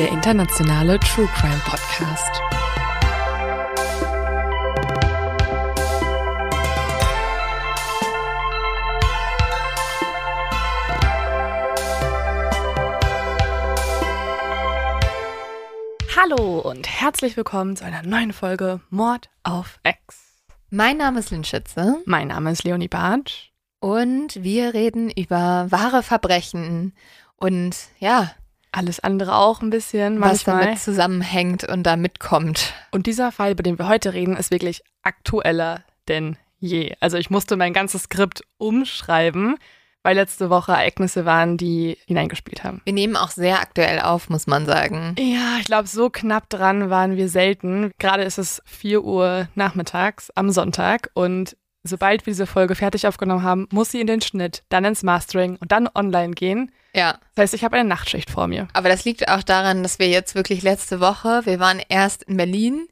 Der internationale True Crime Podcast. Hallo und herzlich willkommen zu einer neuen Folge Mord auf X. Mein Name ist Lynn Schütze Mein Name ist Leonie Bartsch. und wir reden über wahre Verbrechen und ja, Alles andere auch ein bisschen was manchmal. damit zusammenhängt und da mitkommt. Und dieser Fall, über den wir heute reden, ist wirklich aktueller denn je. Also ich musste mein ganzes Skript umschreiben, weil letzte Woche Ereignisse waren, die hineingespielt haben. Wir nehmen auch sehr aktuell auf, muss man sagen. Ja, ich glaube, so knapp dran waren wir selten. Gerade ist es 4 Uhr nachmittags am Sonntag und sobald wir diese Folge fertig aufgenommen haben, muss sie in den Schnitt, dann ins Mastering und dann online gehen. Ja, Das heißt, ich habe eine Nachtschicht vor mir. aber das liegt auch daran, dass wir jetzt wirklich letzte Woche, wir waren erst in Berlin,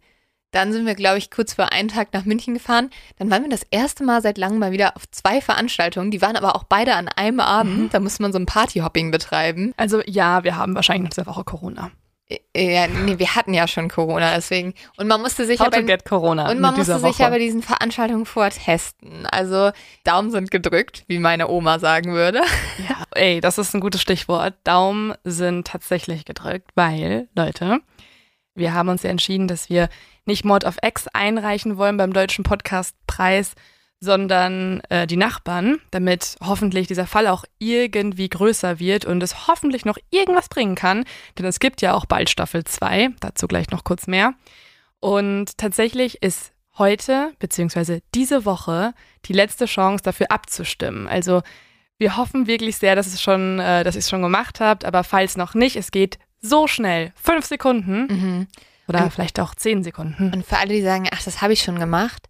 dann sind wir, glaube ich, kurz vor einen Tag nach München gefahren. Dann waren wir das erste Mal seit langem mal wieder auf zwei Veranstaltungen. Die waren aber auch beide an einem Abend. Da musste man so ein Partyhopping betreiben. Also ja, wir haben wahrscheinlich noch diese Woche Corona. Äh, Ja, nee, wir hatten ja schon Corona, deswegen. Und man musste sich How ja bei, get Corona und man musste sich Woche. ja bei diesen Veranstaltungen vortesten. Also Daumen sind gedrückt, wie meine Oma sagen würde. Ja, ey, das ist ein gutes Stichwort. Daumen sind tatsächlich gedrückt, weil, Leute, wir haben uns ja entschieden, dass wir nicht Mord of X einreichen wollen beim Deutschen Podcastpreis, sondern äh, die Nachbarn, damit hoffentlich dieser Fall auch irgendwie größer wird und es hoffentlich noch irgendwas bringen kann. Denn es gibt ja auch bald Staffel 2, dazu gleich noch kurz mehr. Und tatsächlich ist heute, beziehungsweise diese Woche, die letzte Chance dafür abzustimmen. Also wir hoffen wirklich sehr, dass es schon, äh, dass ihr es schon gemacht habt, aber falls noch nicht, es geht so schnell. Fünf Sekunden Mhm. oder Und- vielleicht auch zehn Sekunden. Und für alle, die sagen, ach, das habe ich schon gemacht,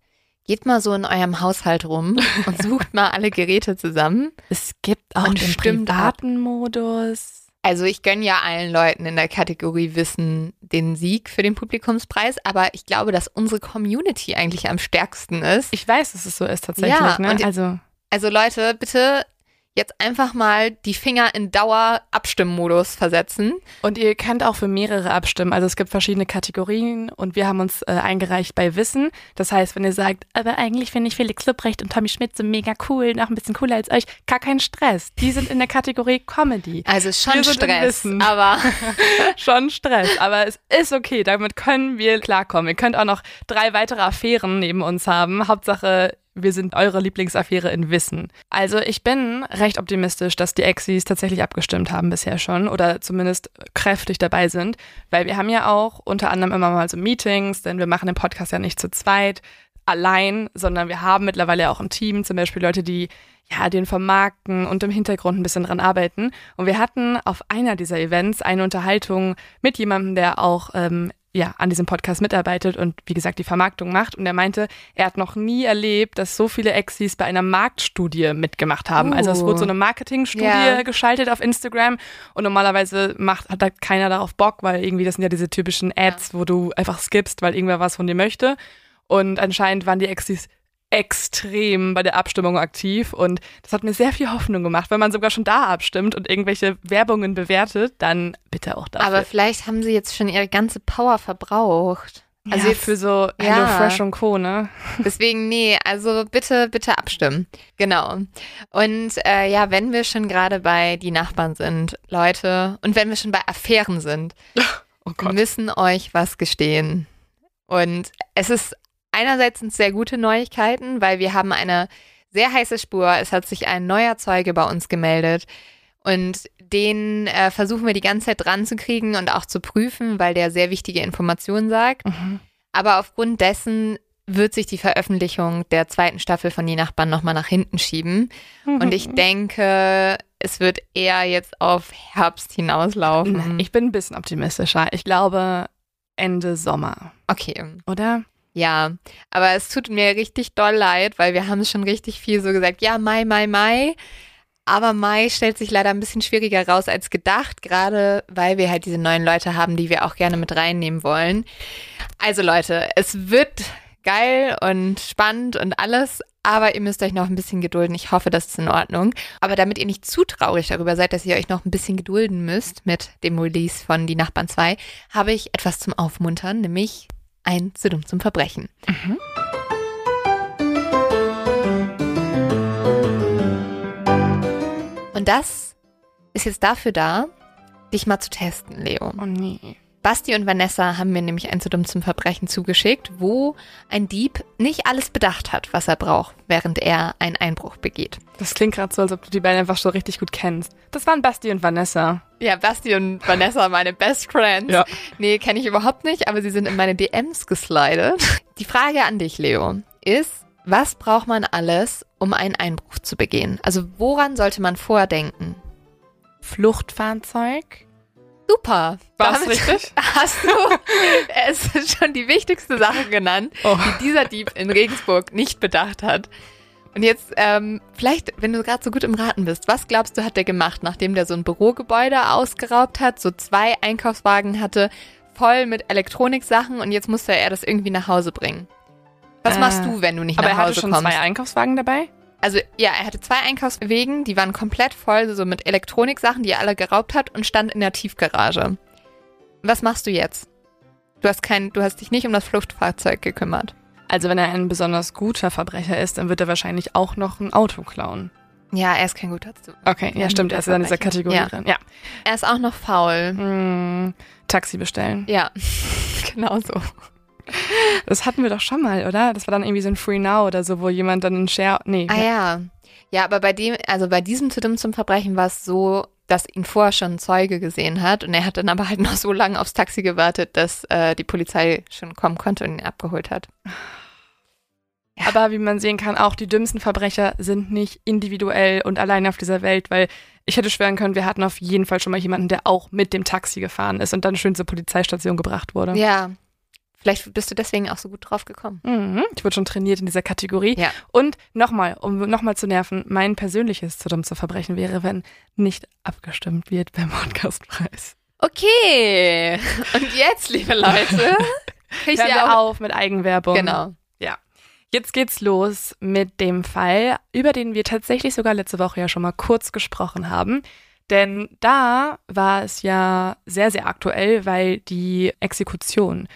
geht mal so in eurem Haushalt rum und sucht mal alle Geräte zusammen. Es gibt auch Und den stimmt ab. privaten Modus. Also ich gönne ja allen Leuten in der Kategorie Wissen den Sieg für den Publikumspreis, aber ich glaube, dass unsere Community eigentlich am stärksten ist. Ich weiß, dass es so ist tatsächlich. Ja, ne? Also Also Leute, bitte jetzt einfach mal die Finger in Dauer-Abstimmmodus versetzen. Und ihr könnt auch für mehrere abstimmen. Also es gibt verschiedene Kategorien und wir haben uns äh, eingereicht bei Wissen. Das heißt, wenn ihr sagt, aber eigentlich finde ich Felix Lubrecht und Tommy Schmidt so mega cool, noch ein bisschen cooler als euch, gar kein Stress. Die sind in der Kategorie Comedy. Also schon Stress, aber Schon Stress, aber es ist okay. Damit können wir klarkommen. Ihr könnt auch noch drei weitere Affären neben uns haben. Hauptsache, wir sind eure Lieblingsaffäre in Wissen. Also ich bin recht optimistisch, dass die Exis tatsächlich abgestimmt haben bisher schon oder zumindest kräftig dabei sind, weil wir haben ja auch unter anderem immer mal so Meetings, denn wir machen den Podcast ja nicht zu zweit allein, sondern wir haben mittlerweile auch ein Team, zum Beispiel Leute, die ja den vermarkten und im Hintergrund ein bisschen dran arbeiten. Und wir hatten auf einer dieser Events eine Unterhaltung mit jemandem, der auch ähm, ja, an diesem Podcast mitarbeitet und wie gesagt die Vermarktung macht. Und er meinte, er hat noch nie erlebt, dass so viele Exis bei einer Marktstudie mitgemacht haben. Also es Uh. wurde so eine Marketingstudie Ja. geschaltet auf Instagram und normalerweise macht, hat da keiner darauf Bock, weil irgendwie das sind ja diese typischen Ads, wo du einfach skippst, weil irgendwer was von dir möchte. Und anscheinend waren die Exis extrem bei der Abstimmung aktiv und das hat mir sehr viel Hoffnung gemacht. Wenn man sogar schon da abstimmt und irgendwelche Werbungen bewertet, dann bitte auch dafür. Aber vielleicht haben sie jetzt schon ihre ganze Power verbraucht. Also ja, jetzt- für so ja. Hello Fresh und Co, ne? Deswegen, nee, also bitte, bitte abstimmen. Genau. Und äh, ja, wenn wir schon gerade bei die Nachbarn sind, Leute, und wenn wir schon bei Affären sind, Oh wir müssen euch was gestehen. Und es ist einerseits sind es sehr gute Neuigkeiten, weil wir haben eine sehr heiße Spur. Es hat sich ein neuer Zeuge bei uns gemeldet. Und den äh, versuchen wir die ganze Zeit dran zu kriegen und auch zu prüfen, weil der sehr wichtige Informationen sagt. Mhm. Aber aufgrund dessen wird sich die Veröffentlichung der zweiten Staffel von Die Nachbarn nochmal nach hinten schieben. Und Mhm. ich denke, es wird eher jetzt auf Herbst hinauslaufen. Ich bin ein bisschen optimistischer. Ich glaube Ende Sommer, okay, oder? Ja. Aber es tut mir richtig doll leid, weil wir haben schon richtig viel so gesagt, ja, Mai, Mai, Mai. Aber Mai stellt sich leider ein bisschen schwieriger raus als gedacht, gerade weil wir halt diese neuen Leute haben, die wir auch gerne mit reinnehmen wollen. Also Leute, es wird geil und spannend und alles, aber ihr müsst euch noch ein bisschen gedulden. Ich hoffe, das ist in Ordnung. Aber damit ihr nicht zu traurig darüber seid, dass ihr euch noch ein bisschen gedulden müsst mit dem Release von Die Nachbarn 2, habe ich etwas zum Aufmuntern, nämlich ein zu dumm zum Verbrechen. Und das ist jetzt dafür da, dich mal zu testen, Leo. Oh nee. Basti und Vanessa haben mir nämlich ein zu dumm zum Verbrechen zugeschickt, wo ein Dieb nicht alles bedacht hat, was er braucht, während er einen Einbruch begeht. Das klingt gerade so, als ob du die beiden einfach so richtig gut kennst. Das waren Basti und Vanessa. Ja, Basti und Vanessa, meine Best Friends. Ja. Nee, kenne ich überhaupt nicht, aber sie sind in meine DMs geslidet. Die Frage an dich, Leo, ist, was braucht man alles, um einen Einbruch zu begehen? Also woran sollte man vordenken? Fluchtfahrzeug. Super. War's Damit richtig? Hast du es ist schon die wichtigste Sache genannt, Oh. die dieser Dieb in Regensburg nicht bedacht hat. Und jetzt, ähm, vielleicht, wenn du gerade so gut im Raten bist, was glaubst du, hat der gemacht, nachdem der so ein Bürogebäude ausgeraubt hat, so zwei Einkaufswagen hatte, voll mit Elektroniksachen und jetzt musste er das irgendwie nach Hause bringen? Was Äh, machst du, wenn du nicht Aber nach er Hause hatte schon kommst? zwei Einkaufswagen dabei? Also ja, er hatte zwei Einkaufswegen, die waren komplett voll, so mit Elektroniksachen, die er alle geraubt hat und stand in der Tiefgarage. Was machst du jetzt? Du hast kein, du hast dich nicht um das Fluchtfahrzeug gekümmert. Also wenn er ein besonders guter Verbrecher ist, dann wird er wahrscheinlich auch noch ein Auto klauen. Ja, er ist kein guter zu. Okay, ja stimmt, er ist in dieser. Kategorie Ja. drin. Ja. Er ist auch noch faul. Hm, Taxi bestellen. Ja, genau so. Das hatten wir doch schon mal, oder? Das war dann irgendwie so ein Free Now oder so, wo jemand dann einen Share. Nee. Ah ja. Ja, aber bei dem, also bei diesem zu dumm zum Verbrechen war es so, dass ihn vorher schon ein Zeuge gesehen hat und er hat dann aber halt noch so lange aufs Taxi gewartet, dass äh, die Polizei schon kommen konnte und ihn abgeholt hat. Aber wie man sehen kann, auch die dümmsten Verbrecher sind nicht individuell und alleine auf dieser Welt, weil ich hätte schwören können, wir hatten auf jeden Fall schon mal jemanden, der auch mit dem Taxi gefahren ist und dann schön zur Polizeistation gebracht wurde. Ja. Vielleicht bist du deswegen auch so gut drauf gekommen. Mhm. Ich wurde schon trainiert in dieser Kategorie. Ja. Und nochmal, um nochmal zu nerven, mein persönliches zu dumm zu verbrechen wäre, wenn nicht abgestimmt wird beim Podcastpreis. Okay. Und jetzt, liebe Leute, ich auch. auf mit Eigenwerbung. Genau. Jetzt geht's los mit dem Fall, über den wir tatsächlich sogar letzte Woche ja schon mal kurz gesprochen haben. Denn da war es ja sehr, sehr aktuell, weil die Exekution,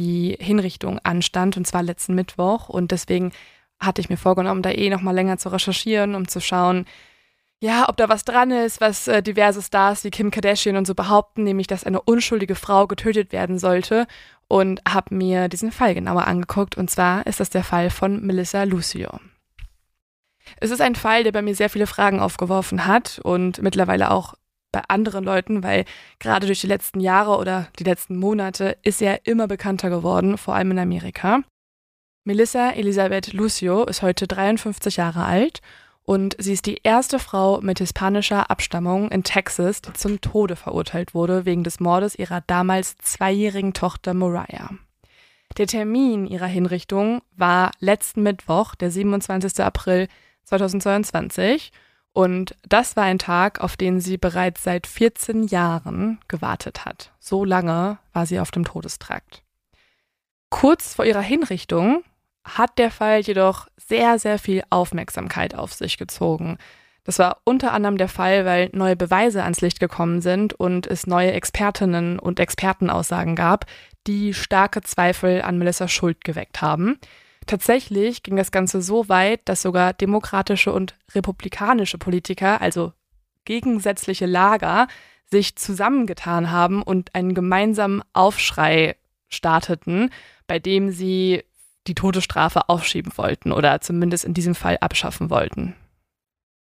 die Hinrichtung anstand, und zwar letzten Mittwoch. Und deswegen hatte ich mir vorgenommen, da eh noch mal länger zu recherchieren, um zu schauen, ja, ob da was dran ist, was äh, diverse Stars wie Kim Kardashian und so behaupten, nämlich, dass eine unschuldige Frau getötet werden sollte. Und habe mir diesen Fall genauer angeguckt. Und zwar ist das der Fall von Melissa Lucio. Es ist ein Fall, der bei mir sehr viele Fragen aufgeworfen hat und mittlerweile auch bei anderen Leuten, weil gerade durch die letzten Jahre oder die letzten Monate ist er immer bekannter geworden, vor allem in Amerika. Melissa Elisabeth Lucio ist heute 53 Jahre alt und sie ist die erste Frau mit hispanischer Abstammung in Texas, die zum Tode verurteilt wurde wegen des Mordes ihrer damals zweijährigen Tochter Mariah. Der Termin ihrer Hinrichtung war letzten Mittwoch, der 27. April 2022. Und das war ein Tag, auf den sie bereits seit 14 Jahren gewartet hat. So lange war sie auf dem Todestrakt. Kurz vor ihrer Hinrichtung hat der Fall jedoch sehr, sehr viel Aufmerksamkeit auf sich gezogen. Das war unter anderem der Fall, weil neue Beweise ans Licht gekommen sind und es neue Expertinnen und Expertenaussagen gab, die starke Zweifel an Melissa Schuld geweckt haben. Tatsächlich ging das Ganze so weit, dass sogar demokratische und republikanische Politiker, also gegensätzliche Lager, sich zusammengetan haben und einen gemeinsamen Aufschrei starteten, bei dem sie die Todesstrafe aufschieben wollten oder zumindest in diesem Fall abschaffen wollten.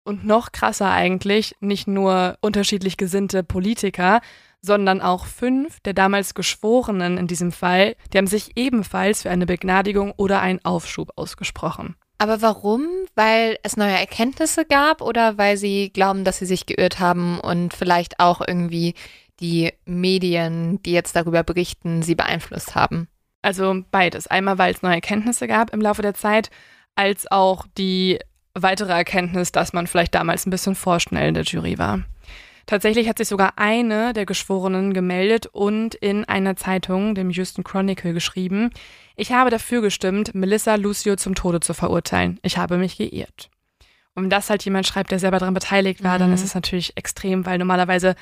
Und noch krasser eigentlich, nicht nur unterschiedlich gesinnte Politiker, sondern auch fünf der damals Geschworenen in diesem Fall, die haben sich ebenfalls für eine Begnadigung oder einen Aufschub ausgesprochen. Aber warum? Weil es neue Erkenntnisse gab oder weil sie glauben, dass sie sich geirrt haben und vielleicht auch irgendwie die Medien, die jetzt darüber berichten, sie beeinflusst haben? Also beides. Einmal, weil es neue Erkenntnisse gab im Laufe der Zeit, als auch die weitere Erkenntnis, dass man vielleicht damals ein bisschen vorschnell in der Jury war. Tatsächlich hat sich sogar eine der Geschworenen gemeldet und in einer Zeitung, dem Houston Chronicle, geschrieben, ich habe dafür gestimmt, Melissa Lucio zum Tode zu verurteilen. Ich habe mich geirrt. Und wenn das halt jemand schreibt, der selber daran beteiligt war, mhm. dann ist es natürlich extrem, weil normalerweise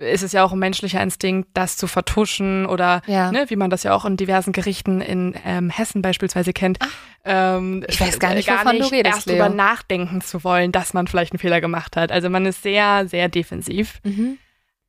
ist es ja auch ein menschlicher Instinkt, das zu vertuschen oder ja. ne, wie man das ja auch in diversen Gerichten in ähm, Hessen beispielsweise kennt. Ähm, ich weiß gar nicht, gar wovon nicht du redest, erst Leo. drüber nachdenken zu wollen, dass man vielleicht einen Fehler gemacht hat. Also man ist sehr, sehr defensiv. Mhm.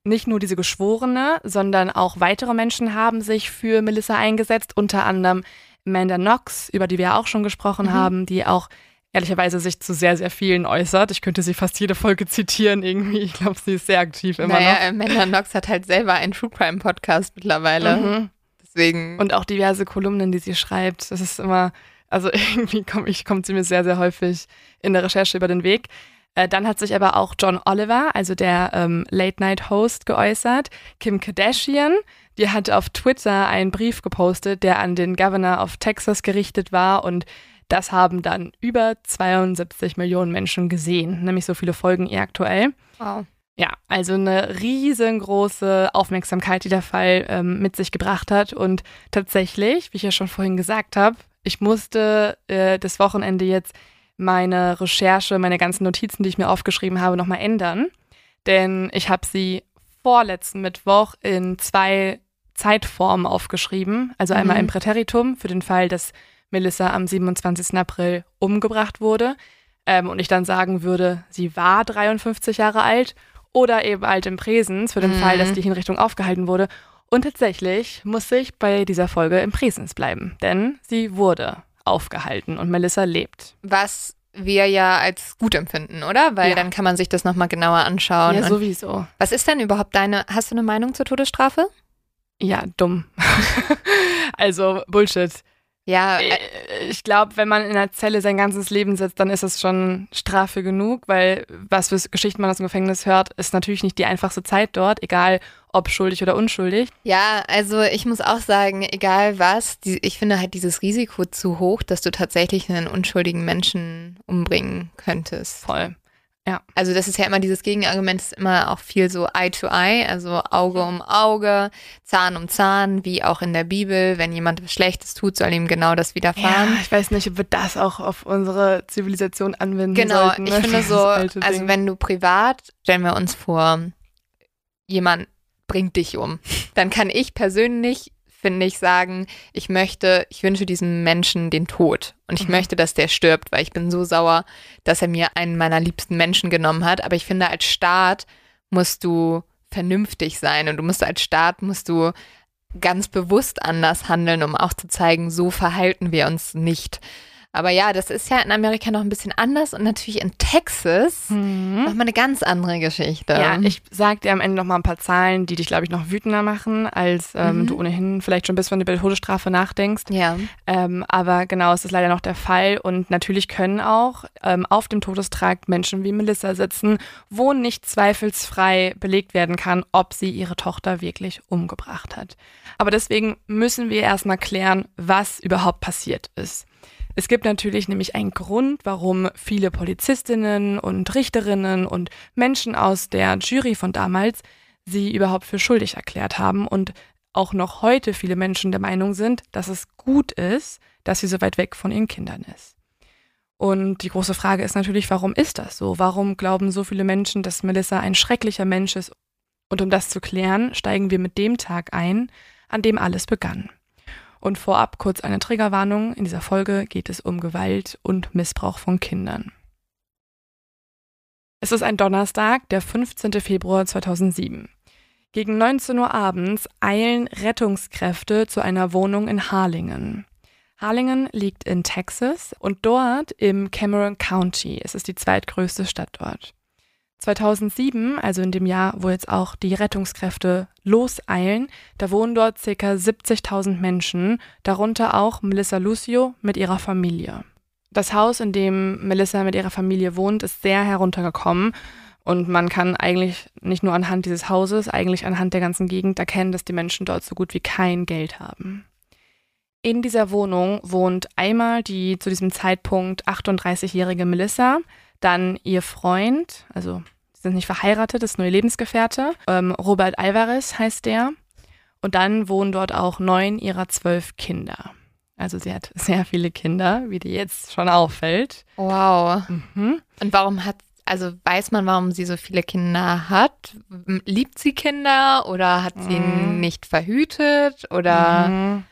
Nicht nur diese Geschworene, sondern auch weitere Menschen haben sich für Melissa eingesetzt, unter anderem Amanda Knox, über die wir auch schon gesprochen mhm. haben, die auch ehrlicherweise sich zu sehr, sehr vielen äußert. Ich könnte sie fast jede Folge zitieren irgendwie. Ich glaube, sie ist sehr aktiv immer naja, noch. Amanda Knox hat halt selber einen True Crime Podcast mittlerweile. Mhm. Deswegen. Und auch diverse Kolumnen, die sie schreibt. Das ist immer, also irgendwie kommt, ich, kommt sie mir sehr, sehr häufig in der Recherche über den Weg. Äh, dann hat sich aber auch John Oliver, also der ähm, Late-Night-Host, geäußert. Kim Kardashian, die hat auf Twitter einen Brief gepostet, der an den Governor of Texas gerichtet war und das haben dann über 72 Millionen Menschen gesehen, nämlich so viele Folgen ihr aktuell. Wow. Ja, also eine riesengroße Aufmerksamkeit, die der Fall ähm, mit sich gebracht hat. Und tatsächlich, wie ich ja schon vorhin gesagt habe, ich musste äh, das Wochenende jetzt meine Recherche, meine ganzen Notizen, die ich mir aufgeschrieben habe, nochmal ändern. Denn ich habe sie vorletzten Mittwoch in zwei Zeitformen aufgeschrieben. Also einmal mhm. im Präteritum für den Fall, dass Melissa am 27. April umgebracht wurde ähm, und ich dann sagen würde, sie war 53 Jahre alt oder eben alt im Präsens für den mhm. Fall, dass die Hinrichtung aufgehalten wurde. Und tatsächlich muss ich bei dieser Folge im Präsens bleiben, denn sie wurde aufgehalten und Melissa lebt. Was wir ja als gut empfinden, oder? Weil ja. dann kann man sich das nochmal genauer anschauen. Ja, sowieso. Was ist denn überhaupt deine, hast du eine Meinung zur Todesstrafe? Ja, dumm. also Bullshit. Ja, äh, äh, ich glaube, wenn man in einer Zelle sein ganzes Leben sitzt, dann ist das schon Strafe genug, weil was für Geschichten man aus dem Gefängnis hört, ist natürlich nicht die einfachste Zeit dort, egal ob schuldig oder unschuldig. Ja, also ich muss auch sagen, egal was, die, ich finde halt dieses Risiko zu hoch, dass du tatsächlich einen unschuldigen Menschen umbringen könntest. Voll. Ja. Also das ist ja immer dieses Gegenargument, ist immer auch viel so Eye to Eye, also Auge um Auge, Zahn um Zahn, wie auch in der Bibel. Wenn jemand was Schlechtes tut, soll ihm genau das widerfahren. Ja, ich weiß nicht, ob wir das auch auf unsere Zivilisation anwenden genau, sollten. Genau, ich finde so, also wenn du privat, stellen wir uns vor, jemand bringt dich um, dann kann ich persönlich finde ich, sagen, ich möchte, ich wünsche diesem Menschen den Tod und ich mhm. möchte, dass der stirbt, weil ich bin so sauer, dass er mir einen meiner liebsten Menschen genommen hat. Aber ich finde, als Staat musst du vernünftig sein und du musst als Staat musst du ganz bewusst anders handeln, um auch zu zeigen, so verhalten wir uns nicht. Aber ja, das ist ja in Amerika noch ein bisschen anders und natürlich in Texas mhm. nochmal eine ganz andere Geschichte. Ja, ich sag dir am Ende nochmal ein paar Zahlen, die dich, glaube ich, noch wütender machen, als ähm, mhm. du ohnehin vielleicht schon bist, wenn du über die Todesstrafe nachdenkst. Ja. Ähm, aber genau, es ist leider noch der Fall und natürlich können auch ähm, auf dem Todestrakt Menschen wie Melissa sitzen, wo nicht zweifelsfrei belegt werden kann, ob sie ihre Tochter wirklich umgebracht hat. Aber deswegen müssen wir erstmal klären, was überhaupt passiert ist. Es gibt natürlich nämlich einen Grund, warum viele Polizistinnen und Richterinnen und Menschen aus der Jury von damals sie überhaupt für schuldig erklärt haben und auch noch heute viele Menschen der Meinung sind, dass es gut ist, dass sie so weit weg von ihren Kindern ist. Und die große Frage ist natürlich, warum ist das so? Warum glauben so viele Menschen, dass Melissa ein schrecklicher Mensch ist? Und um das zu klären, steigen wir mit dem Tag ein, an dem alles begann. Und vorab kurz eine Triggerwarnung. In dieser Folge geht es um Gewalt und Missbrauch von Kindern. Es ist ein Donnerstag, der 15. Februar 2007. Gegen 19 Uhr abends eilen Rettungskräfte zu einer Wohnung in Harlingen. Harlingen liegt in Texas und dort im Cameron County. Es ist die zweitgrößte Stadt dort. 2007, also in dem Jahr, wo jetzt auch die Rettungskräfte loseilen, da wohnen dort ca. 70.000 Menschen, darunter auch Melissa Lucio mit ihrer Familie. Das Haus, in dem Melissa mit ihrer Familie wohnt, ist sehr heruntergekommen und man kann eigentlich nicht nur anhand dieses Hauses, eigentlich anhand der ganzen Gegend erkennen, dass die Menschen dort so gut wie kein Geld haben. In dieser Wohnung wohnt einmal die zu diesem Zeitpunkt 38-jährige Melissa, dann ihr Freund, also sie sind nicht verheiratet, ist nur ihr Lebensgefährte, ähm, Robert Alvarez heißt der. Und dann wohnen dort auch neun ihrer zwölf Kinder. Also sie hat sehr viele Kinder, wie dir jetzt schon auffällt. Wow. Mhm. Und warum hat, also weiß man, warum sie so viele Kinder hat? Liebt sie Kinder oder hat sie mhm. nicht verhütet oder? Mhm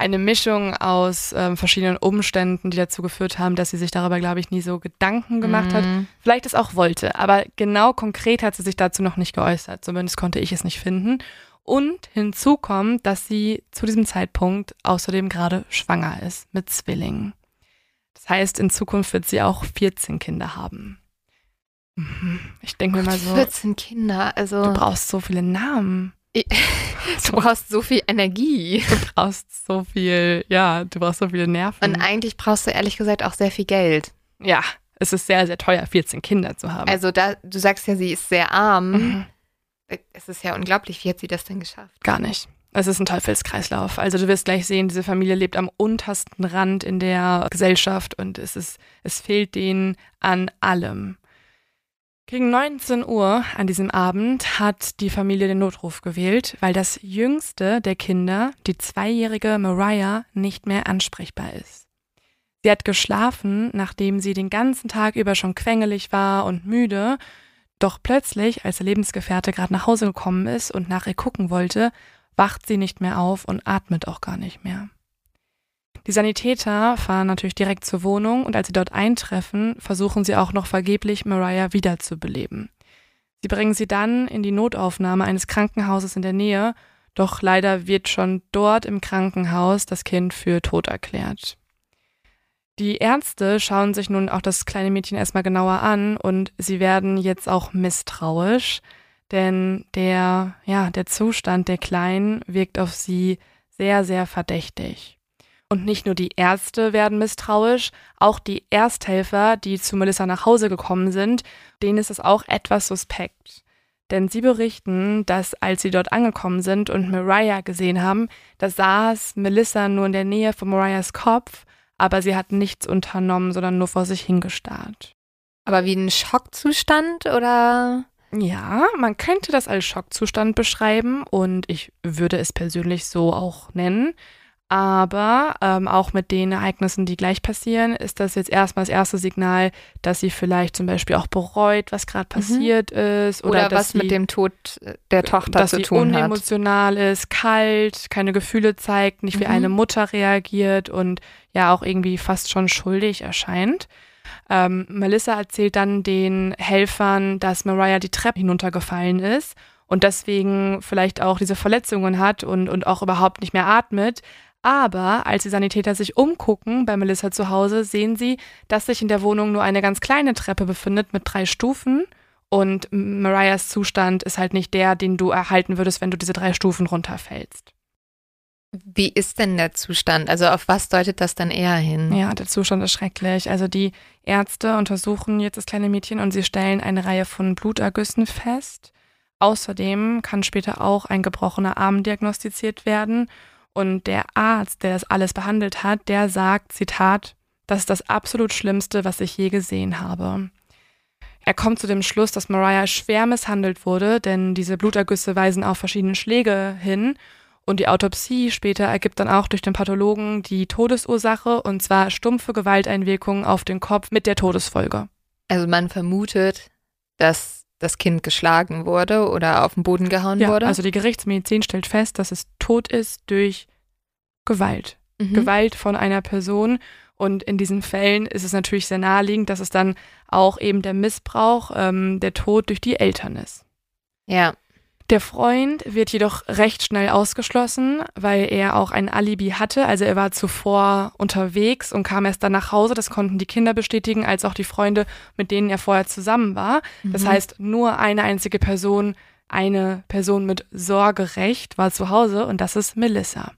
eine Mischung aus ähm, verschiedenen Umständen, die dazu geführt haben, dass sie sich darüber, glaube ich, nie so Gedanken gemacht mhm. hat. Vielleicht es auch wollte, aber genau konkret hat sie sich dazu noch nicht geäußert. Zumindest konnte ich es nicht finden. Und hinzu kommt, dass sie zu diesem Zeitpunkt außerdem gerade schwanger ist mit Zwillingen. Das heißt, in Zukunft wird sie auch 14 Kinder haben. Mhm. Ich denke mir mal so. 14 Kinder, also. Du brauchst so viele Namen. Du brauchst so viel Energie. Du brauchst so viel, ja, du brauchst so viele Nerven. Und eigentlich brauchst du ehrlich gesagt auch sehr viel Geld. Ja, es ist sehr, sehr teuer, 14 Kinder zu haben. Also da, du sagst ja, sie ist sehr arm. Mhm. Es ist ja unglaublich, wie hat sie das denn geschafft? Gar nicht. Es ist ein Teufelskreislauf. Also du wirst gleich sehen, diese Familie lebt am untersten Rand in der Gesellschaft und es ist, es fehlt denen an allem. Gegen 19 Uhr an diesem Abend hat die Familie den Notruf gewählt, weil das jüngste der Kinder, die zweijährige Mariah, nicht mehr ansprechbar ist. Sie hat geschlafen, nachdem sie den ganzen Tag über schon quengelig war und müde, doch plötzlich, als der Lebensgefährte gerade nach Hause gekommen ist und nach ihr gucken wollte, wacht sie nicht mehr auf und atmet auch gar nicht mehr. Die Sanitäter fahren natürlich direkt zur Wohnung und als sie dort eintreffen, versuchen sie auch noch vergeblich Mariah wiederzubeleben. Sie bringen sie dann in die Notaufnahme eines Krankenhauses in der Nähe, doch leider wird schon dort im Krankenhaus das Kind für tot erklärt. Die Ärzte schauen sich nun auch das kleine Mädchen erstmal genauer an und sie werden jetzt auch misstrauisch, denn der, ja, der Zustand der Kleinen wirkt auf sie sehr, sehr verdächtig. Und nicht nur die Ärzte werden misstrauisch, auch die Ersthelfer, die zu Melissa nach Hause gekommen sind, denen ist es auch etwas suspekt. Denn sie berichten, dass als sie dort angekommen sind und Mariah gesehen haben, da saß Melissa nur in der Nähe von Mariahs Kopf, aber sie hat nichts unternommen, sondern nur vor sich hingestarrt. Aber wie ein Schockzustand oder? Ja, man könnte das als Schockzustand beschreiben und ich würde es persönlich so auch nennen. Aber ähm, auch mit den Ereignissen, die gleich passieren, ist das jetzt erstmal das erste Signal, dass sie vielleicht zum Beispiel auch bereut, was gerade mhm. passiert mhm. ist. Oder, oder was sie, mit dem Tod der Tochter zu tun hat. Dass sie unemotional ist, kalt, keine Gefühle zeigt, nicht wie mhm. eine Mutter reagiert und ja auch irgendwie fast schon schuldig erscheint. Ähm, Melissa erzählt dann den Helfern, dass Mariah die Treppe hinuntergefallen ist und deswegen vielleicht auch diese Verletzungen hat und, und auch überhaupt nicht mehr atmet. Aber als die Sanitäter sich umgucken bei Melissa zu Hause, sehen sie, dass sich in der Wohnung nur eine ganz kleine Treppe befindet mit drei Stufen. Und Mariahs Zustand ist halt nicht der, den du erhalten würdest, wenn du diese drei Stufen runterfällst. Wie ist denn der Zustand? Also auf was deutet das dann eher hin? Ja, der Zustand ist schrecklich. Also die Ärzte untersuchen jetzt das kleine Mädchen und sie stellen eine Reihe von Blutergüssen fest. Außerdem kann später auch ein gebrochener Arm diagnostiziert werden und der Arzt, der das alles behandelt hat, der sagt, Zitat, das ist das absolut Schlimmste, was ich je gesehen habe. Er kommt zu dem Schluss, dass Mariah schwer misshandelt wurde, denn diese Blutergüsse weisen auf verschiedene Schläge hin. Und die Autopsie später ergibt dann auch durch den Pathologen die Todesursache, und zwar stumpfe Gewalteinwirkungen auf den Kopf mit der Todesfolge. Also man vermutet, dass das Kind geschlagen wurde oder auf den Boden gehauen Ja, wurde. also die Gerichtsmedizin stellt fest, dass es tot ist durch Gewalt. Mhm. Gewalt von einer Person. Und in diesen Fällen ist es natürlich sehr naheliegend, dass es dann auch eben der Missbrauch, ähm, der Tod durch die Eltern ist. Ja, Der Freund wird jedoch recht schnell ausgeschlossen, weil er auch ein Alibi hatte. Also er war zuvor unterwegs und kam erst dann nach Hause. Das konnten die Kinder bestätigen, als auch die Freunde, mit denen er vorher zusammen war. Das Mhm. heißt, nur eine einzige Person, eine Person mit Sorgerecht war zu Hause und das ist Melissa.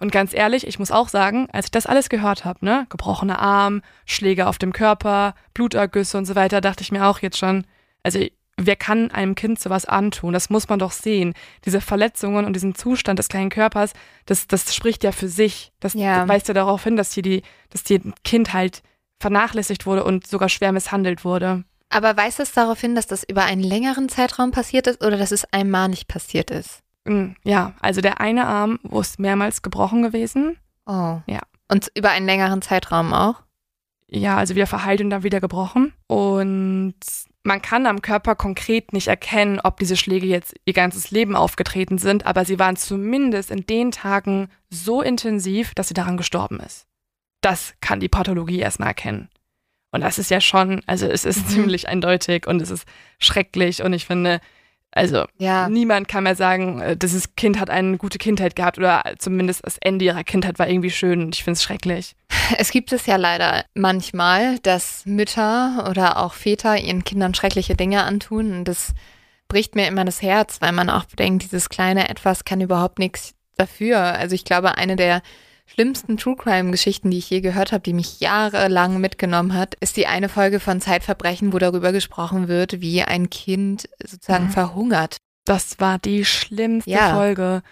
Und ganz ehrlich, ich muss auch sagen, als ich das alles gehört habe, ne, gebrochener Arm, Schläge auf dem Körper, Blutergüsse und so weiter, dachte ich mir auch jetzt schon, also wer kann einem Kind sowas antun? Das muss man doch sehen. Diese Verletzungen und diesen Zustand des kleinen Körpers, das, das spricht ja für sich. Das Ja. weist ja darauf hin, dass hier die, dass hier ein Kind halt vernachlässigt wurde und sogar schwer misshandelt wurde. aber weist es darauf hin, dass das über einen längeren Zeitraum passiert ist oder dass es einmal nicht passiert ist? Mm, Ja, also der eine Arm ist mehrmals gebrochen gewesen. Oh. Ja. Und über einen längeren Zeitraum auch? Ja, also wieder verheilt und dann wieder gebrochen. Und man kann am Körper konkret nicht erkennen, ob diese Schläge jetzt ihr ganzes Leben aufgetreten sind, aber sie waren zumindest in den Tagen so intensiv, dass sie daran gestorben ist. Das kann die Pathologie erstmal erkennen. Und das ist ja schon, also es ist Mhm. ziemlich eindeutig und es ist schrecklich und ich finde, also Ja. niemand kann mehr sagen, äh, dieses Kind hat eine gute Kindheit gehabt oder zumindest das Ende ihrer Kindheit war irgendwie schön und ich finde es schrecklich. Es gibt es ja leider manchmal, dass Mütter oder auch Väter ihren Kindern schreckliche Dinge antun und das bricht mir immer das Herz, weil man auch bedenkt, dieses kleine Etwas kann überhaupt nichts dafür. Also ich glaube, eine der schlimmsten True Crime Geschichten, die ich je gehört habe, die mich jahrelang mitgenommen hat, ist die eine Folge von Zeitverbrechen, wo darüber gesprochen wird, wie ein Kind sozusagen Mhm. verhungert. Das war die schlimmste Ja. Folge.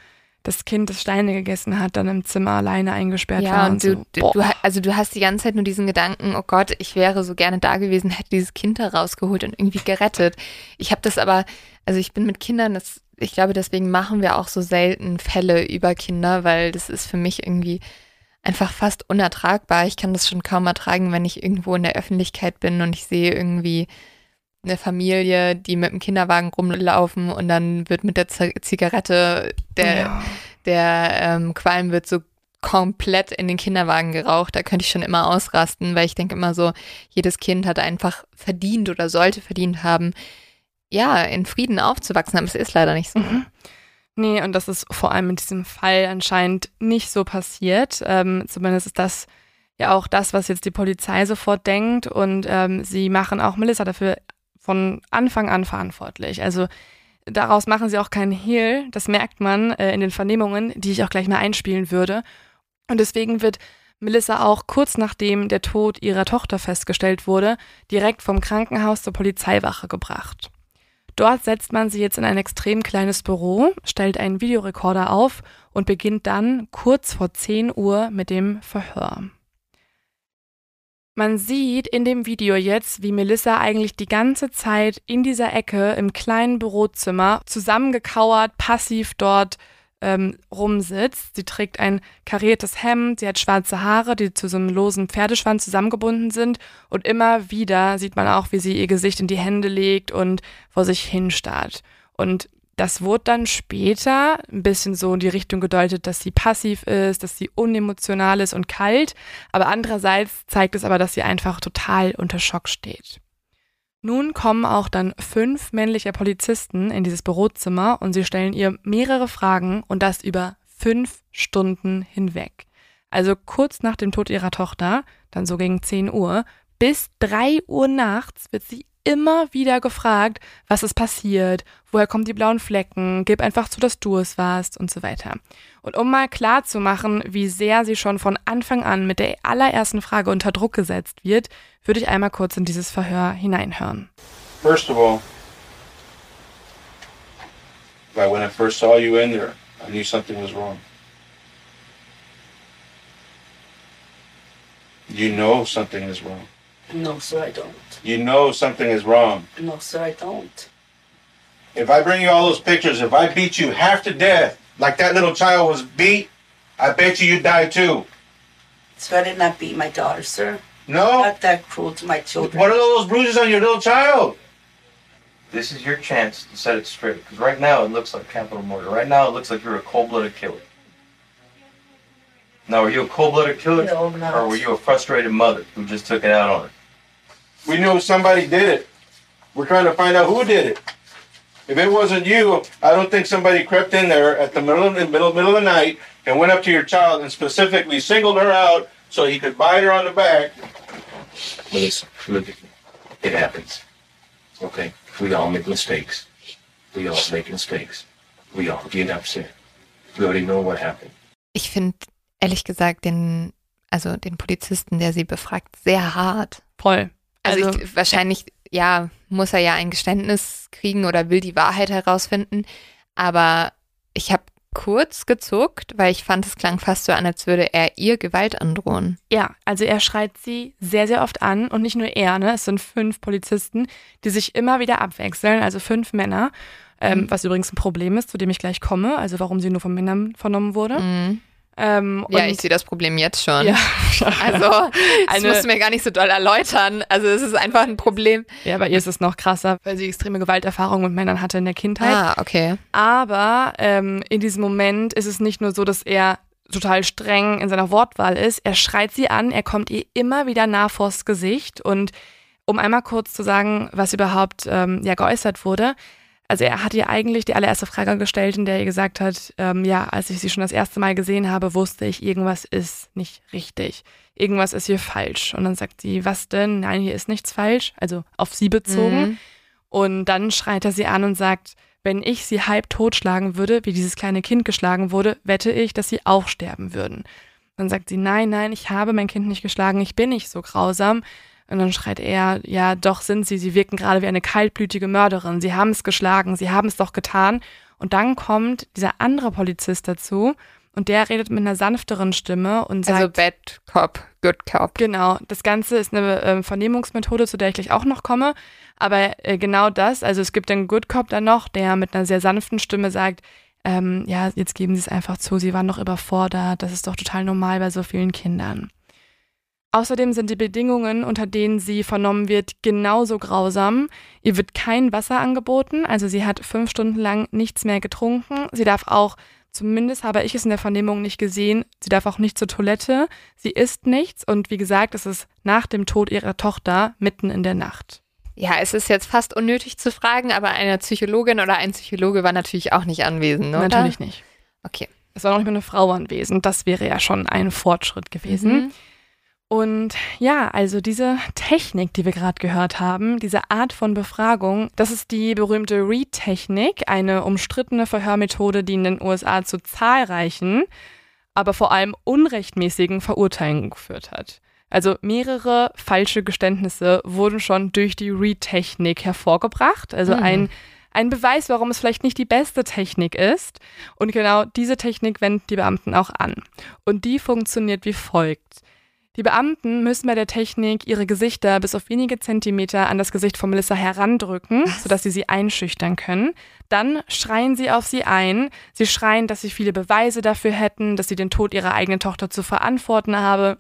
Das Kind, das Steine gegessen hat, dann im Zimmer alleine eingesperrt Ja, war. und Und du, so. du, also du hast die ganze Zeit nur diesen Gedanken, oh Gott, ich wäre so gerne da gewesen, hätte dieses Kind da rausgeholt und irgendwie gerettet. Ich habe das aber, also ich bin mit Kindern, das, ich glaube, deswegen machen wir auch so selten Fälle über Kinder, weil das ist für mich irgendwie einfach fast unertragbar. Ich kann das schon kaum ertragen, wenn ich irgendwo in der Öffentlichkeit bin und ich sehe irgendwie eine Familie, die mit dem Kinderwagen rumlaufen und dann wird mit der Z Zigarette der, ja. der ähm, Qualm wird so komplett in den Kinderwagen geraucht. Da könnte ich schon immer ausrasten, weil ich denke immer so, jedes Kind hat einfach verdient oder sollte verdient haben, ja, in Frieden aufzuwachsen. Aber es ist leider nicht so. Mhm. Nee, und das ist vor allem in diesem Fall anscheinend nicht so passiert. Ähm, zumindest ist das ja auch das, was jetzt die Polizei sofort denkt. Und ähm, sie machen auch Melissa dafür von Anfang an verantwortlich. Also daraus machen sie auch keinen Hehl. Das merkt man äh, in den Vernehmungen, die ich auch gleich mal einspielen würde. Und deswegen wird Melissa auch kurz nachdem der Tod ihrer Tochter festgestellt wurde, direkt vom Krankenhaus zur Polizeiwache gebracht. Dort setzt man sie jetzt in ein extrem kleines Büro, stellt einen Videorekorder auf und beginnt dann kurz vor 10 Uhr mit dem Verhör. Man sieht in dem Video jetzt, wie Melissa eigentlich die ganze Zeit in dieser Ecke im kleinen Bürozimmer zusammengekauert, passiv dort ähm, rumsitzt. Sie trägt ein kariertes Hemd, sie hat schwarze Haare, die zu so einem losen Pferdeschwanz zusammengebunden sind und immer wieder sieht man auch, wie sie ihr Gesicht in die Hände legt und vor sich hinstarrt. Und das wurde dann später ein bisschen so in die Richtung gedeutet, dass sie passiv ist, dass sie unemotional ist und kalt, aber andererseits zeigt es aber, dass sie einfach total unter Schock steht. Nun kommen auch dann fünf männliche Polizisten in dieses Bürozimmer und sie stellen ihr mehrere Fragen und das über fünf Stunden hinweg. Also kurz nach dem Tod ihrer Tochter, dann so gegen 10 Uhr, bis 3 Uhr nachts wird sie immer wieder gefragt, was ist passiert, woher kommen die blauen Flecken, gib einfach zu, dass du es warst und so weiter. Und um mal klar zu machen, wie sehr sie schon von Anfang an mit der allerersten Frage unter Druck gesetzt wird, würde ich einmal kurz in dieses Verhör hineinhören. First of all, right when I first saw you in there, I knew something was wrong. You know something is wrong. No, sir, I don't. You know something is wrong. No, sir, I don't. If I bring you all those pictures, if I beat you half to death, like that little child was beat, I bet you you'd die too. So I did not beat my daughter, sir. No? Not that cruel to my children. What are those bruises on your little child? This is your chance to set it straight. Because right now it looks like capital murder. Right now it looks like you're a cold-blooded killer. Now, were you a cold-blooded killer? No, I'm not. Or were you a frustrated mother who just took it out on her? We knew somebody did it. We're trying to find out who did it. If it wasn't you, I don't think somebody crept in there at the middle of the middle, middle of the night and went up to your child and specifically singled her out so he could bite her on the back. Listen, look at me. It happens. Okay? We all make mistakes. We all make mistakes. We all get upset. We already know what happened. Ich finde ehrlich gesagt den, also den Polizisten, der sie befragt, sehr hart. Voll. Also, Also- ich, wahrscheinlich, ja, muss er ja ein Geständnis kriegen oder will die Wahrheit herausfinden. Aber ich habe kurz gezuckt, weil ich fand, es klang fast so an, als würde er ihr Gewalt androhen. Ja, also er schreit sie sehr, sehr oft an und nicht nur er, ne? Es sind fünf Polizisten, die sich immer wieder abwechseln, also fünf Männer, ähm, Mhm. was übrigens ein Problem ist, zu dem ich gleich komme, also warum sie nur von Männern vernommen wurde. Mhm. Ähm, Ja, ich sehe das Problem jetzt schon. ja, Also, das musst du mir gar nicht so doll erläutern. Also, es ist einfach ein Problem. ja, bei ihr ist es noch krasser, weil sie extreme Gewalterfahrungen mit Männern hatte in der Kindheit. Ah, okay. Aber ähm, in diesem Moment ist es nicht nur so, dass er total streng in seiner Wortwahl ist. Er schreit sie an, er kommt ihr immer wieder nah vors Gesicht. Und um einmal kurz zu sagen, was überhaupt ähm, ja geäußert wurde. Also er hat ihr eigentlich die allererste Frage gestellt, in der er gesagt hat, ähm, ja, als ich sie schon das erste Mal gesehen habe, wusste ich, irgendwas ist nicht richtig. Irgendwas ist hier falsch. Und dann sagt sie, was denn? Nein, hier ist nichts falsch. Also auf sie bezogen. Mhm. Und dann schreit er sie an und sagt, wenn ich sie halb totschlagen würde, wie dieses kleine Kind geschlagen wurde, wette ich, dass sie auch sterben würden. Dann sagt sie, nein, nein, ich habe mein Kind nicht geschlagen, ich bin nicht so grausam. Und dann schreit er, ja, doch sind sie, sie wirken gerade wie eine kaltblütige Mörderin, sie haben es geschlagen, sie haben es doch getan. Und dann kommt dieser andere Polizist dazu und der redet mit einer sanfteren Stimme und sagt, Also, Bad Cop, Good Cop. Genau, das Ganze ist eine ähm, Vernehmungsmethode, zu der ich gleich auch noch komme. Aber äh, genau das, also es gibt den Good Cop dann noch, der mit einer sehr sanften Stimme sagt, ähm, ja, jetzt geben Sie es einfach zu, Sie waren noch überfordert, das ist doch total normal bei so vielen Kindern. Außerdem sind die Bedingungen, unter denen sie vernommen wird, genauso grausam. Ihr wird kein Wasser angeboten, also sie hat fünf Stunden lang nichts mehr getrunken. Sie darf auch, zumindest habe ich es in der Vernehmung nicht gesehen, sie darf auch nicht zur Toilette. Sie isst nichts und wie gesagt, es ist nach dem Tod ihrer Tochter mitten in der Nacht. Ja, es ist jetzt fast unnötig zu fragen, aber eine Psychologin oder ein Psychologe war natürlich auch nicht anwesend, oder? Natürlich nicht. Okay. Es war noch nicht mal eine Frau anwesend. Das wäre ja schon ein Fortschritt gewesen. Mhm. Und ja, also diese Technik, die wir gerade gehört haben, diese Art von Befragung, das ist die berühmte Read-Technik, eine umstrittene Verhörmethode, die in den USA zu zahlreichen, aber vor allem unrechtmäßigen Verurteilungen geführt hat. Also mehrere falsche Geständnisse wurden schon durch die Read-Technik hervorgebracht. Also Mhm. ein, ein Beweis, warum es vielleicht nicht die beste Technik ist. Und genau diese Technik wenden die Beamten auch an. Und die funktioniert wie folgt. Die Beamten müssen bei der Technik ihre Gesichter bis auf wenige Zentimeter an das Gesicht von Melissa herandrücken, sodass sie sie einschüchtern können. Dann schreien sie auf sie ein. Sie schreien, dass sie viele Beweise dafür hätten, dass sie den Tod ihrer eigenen Tochter zu verantworten habe.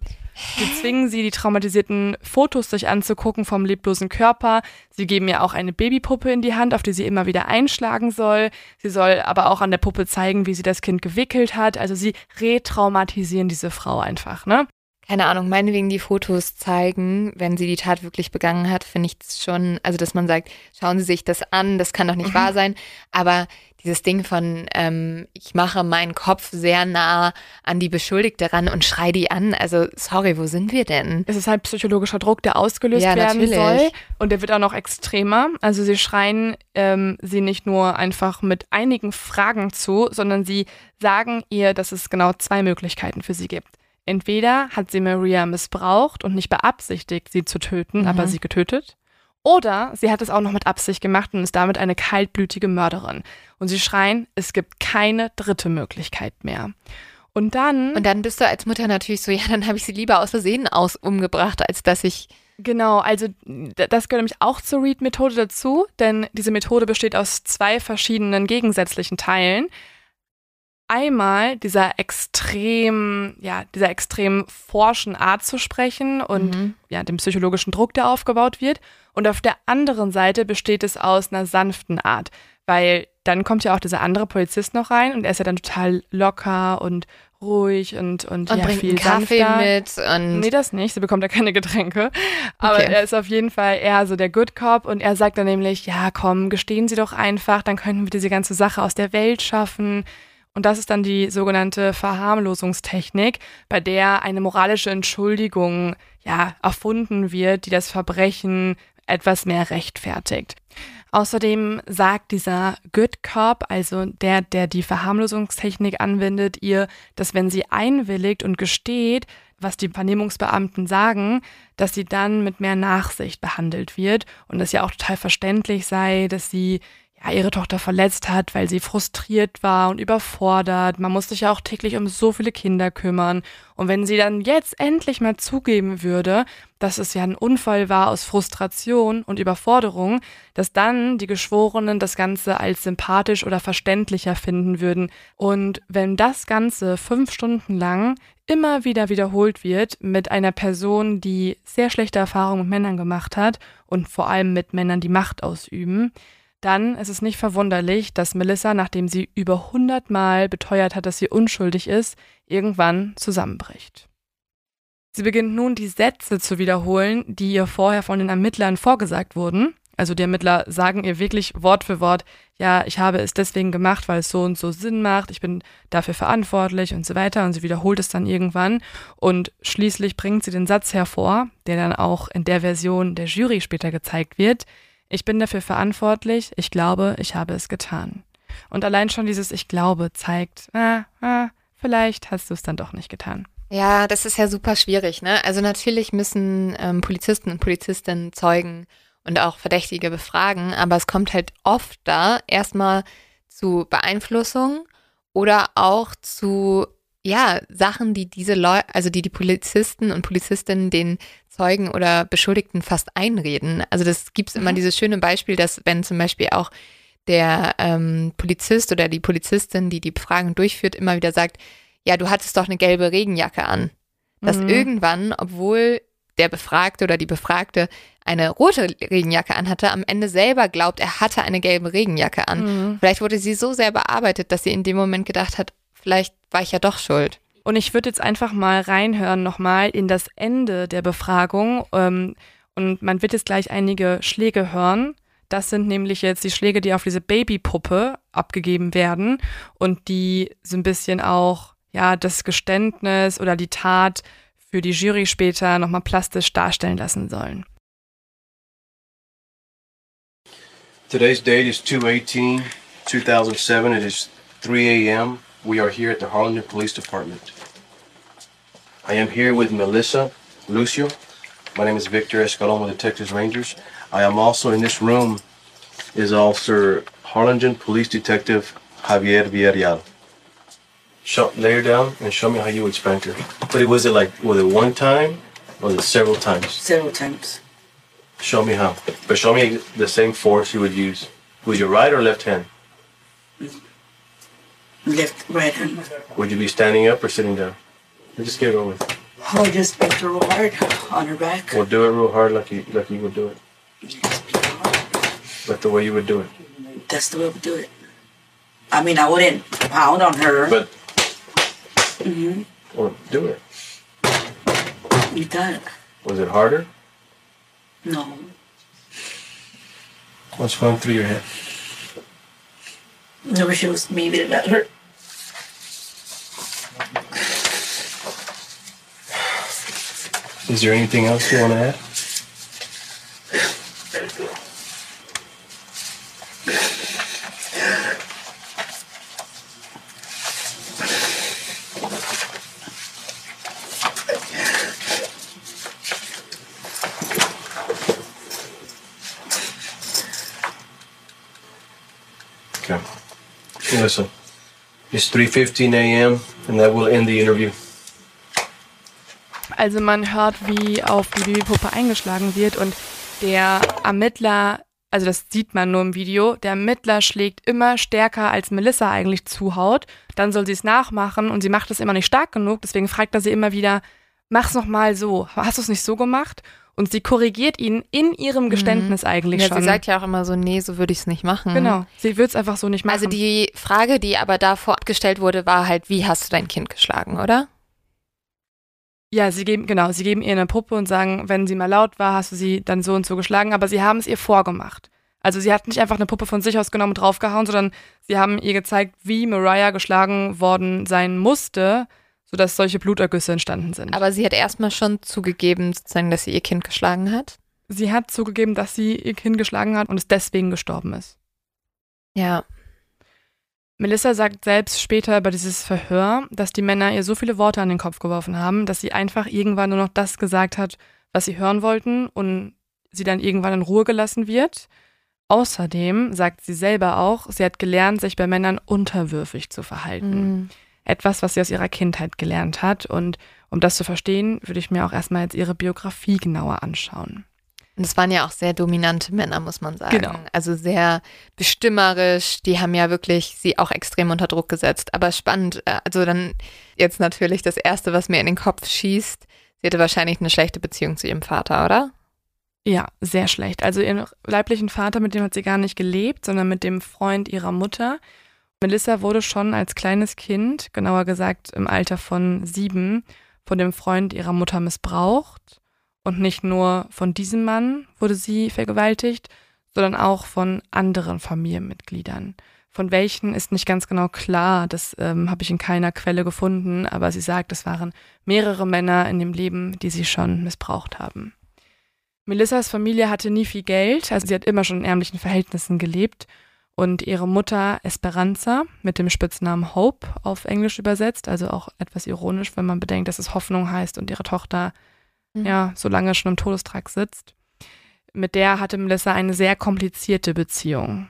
Sie zwingen sie, die traumatisierten Fotos sich anzugucken vom leblosen Körper. Sie geben ihr auch eine Babypuppe in die Hand, auf die sie immer wieder einschlagen soll. Sie soll aber auch an der Puppe zeigen, wie sie das Kind gewickelt hat. Also sie retraumatisieren diese Frau einfach, ne? Keine Ahnung, meinetwegen die Fotos zeigen, wenn sie die Tat wirklich begangen hat, finde ich es schon, also dass man sagt, schauen Sie sich das an, das kann doch nicht wahr sein. Aber dieses Ding von, ähm, ich mache meinen Kopf sehr nah an die Beschuldigte ran und schrei die an. Also, sorry, wo sind wir denn? Es ist halt psychologischer Druck, der ausgelöst Ja, werden natürlich. soll. Und der wird auch noch extremer. Also sie schreien ähm, sie nicht nur einfach mit einigen Fragen zu, sondern sie sagen ihr, dass es genau zwei Möglichkeiten für sie gibt. Entweder hat sie Maria missbraucht und nicht beabsichtigt, sie zu töten, Mhm. aber sie getötet. Oder sie hat es auch noch mit Absicht gemacht und ist damit eine kaltblütige Mörderin. Und sie schreien, es gibt keine dritte Möglichkeit mehr. Und dann. Und dann bist du als Mutter natürlich so, ja, dann habe ich sie lieber aus Versehen aus umgebracht, als dass ich. Genau, also das gehört nämlich auch zur Read-Methode dazu, denn diese Methode besteht aus zwei verschiedenen gegensätzlichen Teilen. Einmal dieser extrem, ja, dieser extrem forschen Art zu sprechen und Mhm. ja, dem psychologischen Druck, der aufgebaut wird. Und auf der anderen Seite besteht es aus einer sanften Art, weil dann kommt ja auch dieser andere Polizist noch rein und er ist ja dann total locker und ruhig und, und, Und ja, bringt viel Kaffee sanfter. mit und Nee, das nicht. Sie bekommt ja keine Getränke. Aber Okay. er ist auf jeden Fall eher so der Good Cop und er sagt dann nämlich, ja, komm, gestehen Sie doch einfach, dann könnten wir diese ganze Sache aus der Welt schaffen. Und das ist dann die sogenannte Verharmlosungstechnik, bei der eine moralische Entschuldigung ja erfunden wird, die das Verbrechen etwas mehr rechtfertigt. Außerdem sagt dieser Good Cop, also der, der die Verharmlosungstechnik anwendet, ihr, dass wenn sie einwilligt und gesteht, was die Vernehmungsbeamten sagen, dass sie dann mit mehr Nachsicht behandelt wird und es ja auch total verständlich sei, dass sie ja, ihre Tochter verletzt hat, weil sie frustriert war und überfordert. Man muss sich ja auch täglich um so viele Kinder kümmern. Und wenn sie dann jetzt endlich mal zugeben würde, dass es ja ein Unfall war aus Frustration und Überforderung, dass dann die Geschworenen das Ganze als sympathisch oder verständlicher finden würden. Und wenn das Ganze fünf Stunden lang immer wieder wiederholt wird mit einer Person, die sehr schlechte Erfahrungen mit Männern gemacht hat und vor allem mit Männern, die Macht ausüben, dann ist es nicht verwunderlich, dass Melissa, nachdem sie über 100 Mal beteuert hat, dass sie unschuldig ist, irgendwann zusammenbricht. Sie beginnt nun die Sätze zu wiederholen, die ihr vorher von den Ermittlern vorgesagt wurden. Also die Ermittler sagen ihr wirklich Wort für Wort, ja, ich habe es deswegen gemacht, weil es so und so Sinn macht, ich bin dafür verantwortlich und so weiter. Und sie wiederholt es dann irgendwann. Und schließlich bringt sie den Satz hervor, der dann auch in der Version der Jury später gezeigt wird. Ich bin dafür verantwortlich, ich glaube, ich habe es getan. Und allein schon dieses Ich glaube zeigt, ah, ah, vielleicht hast du es dann doch nicht getan. Ja, das ist ja super schwierig, ne? Also natürlich müssen ähm, Polizisten und Polizistinnen Zeugen und auch Verdächtige befragen, aber es kommt halt oft da erstmal zu Beeinflussung oder auch zu ja, Sachen, die diese Leute, also die die Polizisten und Polizistinnen den Zeugen oder Beschuldigten fast einreden. Also das gibt es immer dieses schöne Beispiel, dass wenn zum Beispiel auch der ähm, Polizist oder die Polizistin, die die Befragung durchführt, immer wieder sagt, ja, du hattest doch eine gelbe Regenjacke an. Dass Mhm. irgendwann, obwohl der Befragte oder die Befragte eine rote Regenjacke anhatte, am Ende selber glaubt, er hatte eine gelbe Regenjacke an. Mhm. Vielleicht wurde sie so sehr bearbeitet, dass sie in dem Moment gedacht hat, vielleicht war ich ja doch schuld. Und ich würde jetzt einfach mal reinhören nochmal in das Ende der Befragung. Ähm, und man wird jetzt gleich einige Schläge hören. Das sind nämlich jetzt die Schläge, die auf diese Babypuppe abgegeben werden und die so ein bisschen auch ja das Geständnis oder die Tat für die Jury später nochmal plastisch darstellen lassen sollen. Today's date is 218 2007. It is 3 a.m. We are here at the Harlingen Police Department. I am here with Melissa Lucio. My name is Victor Escalon with the Texas Rangers. I am also in this room is Officer Harlingen Police Detective Javier Villarreal. Show, lay her down and show me how you would spank her. But it was it like was it one time or was it several times? Several times. Show me how. But show me the same force you would use. With your right or left hand? Left, right hand. Would you be standing up or sitting down? Just get it over with. Oh, just spanked her real hard on her back. Well, do it real hard like you like you would do it. Just beat her hard. Like the way you would do it. That's the way we do it. I mean, I wouldn't pound on her. But Mm-hmm. or do it. you done. Was it harder? No. What's going through your head? Never shows me that that hurt. Is there anything else you want to add? Okay. Listen, it's 3:15 a.m. and that will end the interview. Also man hört, wie auf die Babypuppe eingeschlagen wird und der Ermittler also das sieht man nur im Video, der Ermittler schlägt immer stärker, als Melissa eigentlich zuhaut. Dann soll sie es nachmachen und sie macht es immer nicht stark genug. Deswegen fragt er sie immer wieder, mach's noch mal so. Hast du es nicht so gemacht? Und sie korrigiert ihn in ihrem Geständnis eigentlich Ja, schon. sie sagt ja auch immer so, nee, so würde ich es nicht machen. genau, sie will es einfach so nicht machen. Also die Frage, die aber davor gestellt wurde, war halt, wie hast du dein Kind geschlagen, oder? Ja, sie geben, genau, sie geben ihr eine Puppe und sagen, wenn sie mal laut war, hast du sie dann so und so geschlagen, aber sie haben es ihr vorgemacht. Also sie hat nicht einfach eine Puppe von sich aus genommen und draufgehauen, sondern sie haben ihr gezeigt, wie Mariah geschlagen worden sein musste, sodass solche Blutergüsse entstanden sind. Aber sie hat erstmal schon zugegeben, sozusagen, dass sie ihr Kind geschlagen hat. sie hat zugegeben, dass sie ihr Kind geschlagen hat und es deswegen gestorben ist. Ja. Melissa sagt selbst später über dieses Verhör, dass die Männer ihr so viele Worte an den Kopf geworfen haben, dass sie einfach irgendwann nur noch das gesagt hat, was sie hören wollten und sie dann irgendwann in Ruhe gelassen wird. Außerdem sagt sie selber auch, sie hat gelernt, sich bei Männern unterwürfig zu verhalten. Mhm. Etwas, was sie aus ihrer Kindheit gelernt hat. Und um das zu verstehen, würde ich mir auch erstmal jetzt ihre Biografie genauer anschauen. Und es waren ja auch sehr dominante Männer, muss man sagen. Genau. Also sehr bestimmerisch. Die haben ja wirklich sie auch extrem unter Druck gesetzt. Aber spannend, äh, also dann jetzt natürlich das Erste, was mir in den Kopf schießt. Sie hatte wahrscheinlich eine schlechte Beziehung zu ihrem Vater, oder? Ja, sehr schlecht. Also ihren leiblichen Vater, mit dem hat sie gar nicht gelebt, sondern mit dem Freund ihrer Mutter. Melissa wurde schon als kleines Kind, genauer gesagt im Alter von sieben, von dem Freund ihrer Mutter missbraucht. Und nicht nur von diesem Mann wurde sie vergewaltigt, sondern auch von anderen Familienmitgliedern. Von welchen ist nicht ganz genau klar, das ähm, habe ich in keiner Quelle gefunden, aber sie sagt, es waren mehrere Männer in dem Leben, die sie schon missbraucht haben. Melissas Familie hatte nie viel Geld, also sie hat immer schon in ärmlichen Verhältnissen gelebt. Und ihre Mutter Esperanza mit dem Spitznamen Hope auf Englisch übersetzt, also auch etwas ironisch, wenn man bedenkt, dass es Hoffnung heißt und ihre Tochter Mhm. ja so lange schon im Todestrag sitzt. Mit der hatte Melissa eine sehr komplizierte Beziehung.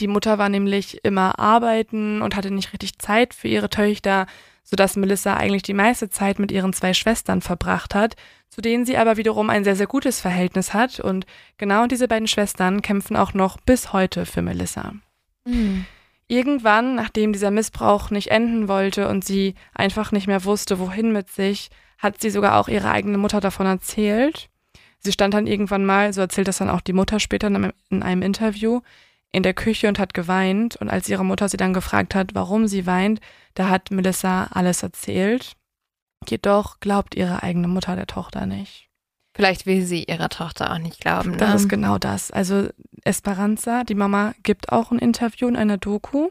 Die Mutter war nämlich immer arbeiten und hatte nicht richtig Zeit für ihre Töchter, sodass Melissa eigentlich die meiste Zeit mit ihren zwei Schwestern verbracht hat, zu denen sie aber wiederum ein sehr, sehr gutes Verhältnis hat. Und genau diese beiden Schwestern kämpfen auch noch bis heute für Melissa. Mhm. Irgendwann, nachdem dieser Missbrauch nicht enden wollte und sie einfach nicht mehr wusste, wohin mit sich, hat sie sogar auch ihre eigene Mutter davon erzählt. Sie stand dann irgendwann mal, so erzählt das dann auch die Mutter später in einem, in einem Interview, in der Küche und hat geweint. Und als ihre Mutter sie dann gefragt hat, warum sie weint, da hat Melissa alles erzählt. Jedoch glaubt ihre eigene Mutter der Tochter nicht. Vielleicht will sie ihrer Tochter auch nicht glauben. Das ne? ist genau das. Also Esperanza, die Mama, gibt auch ein Interview in einer Doku.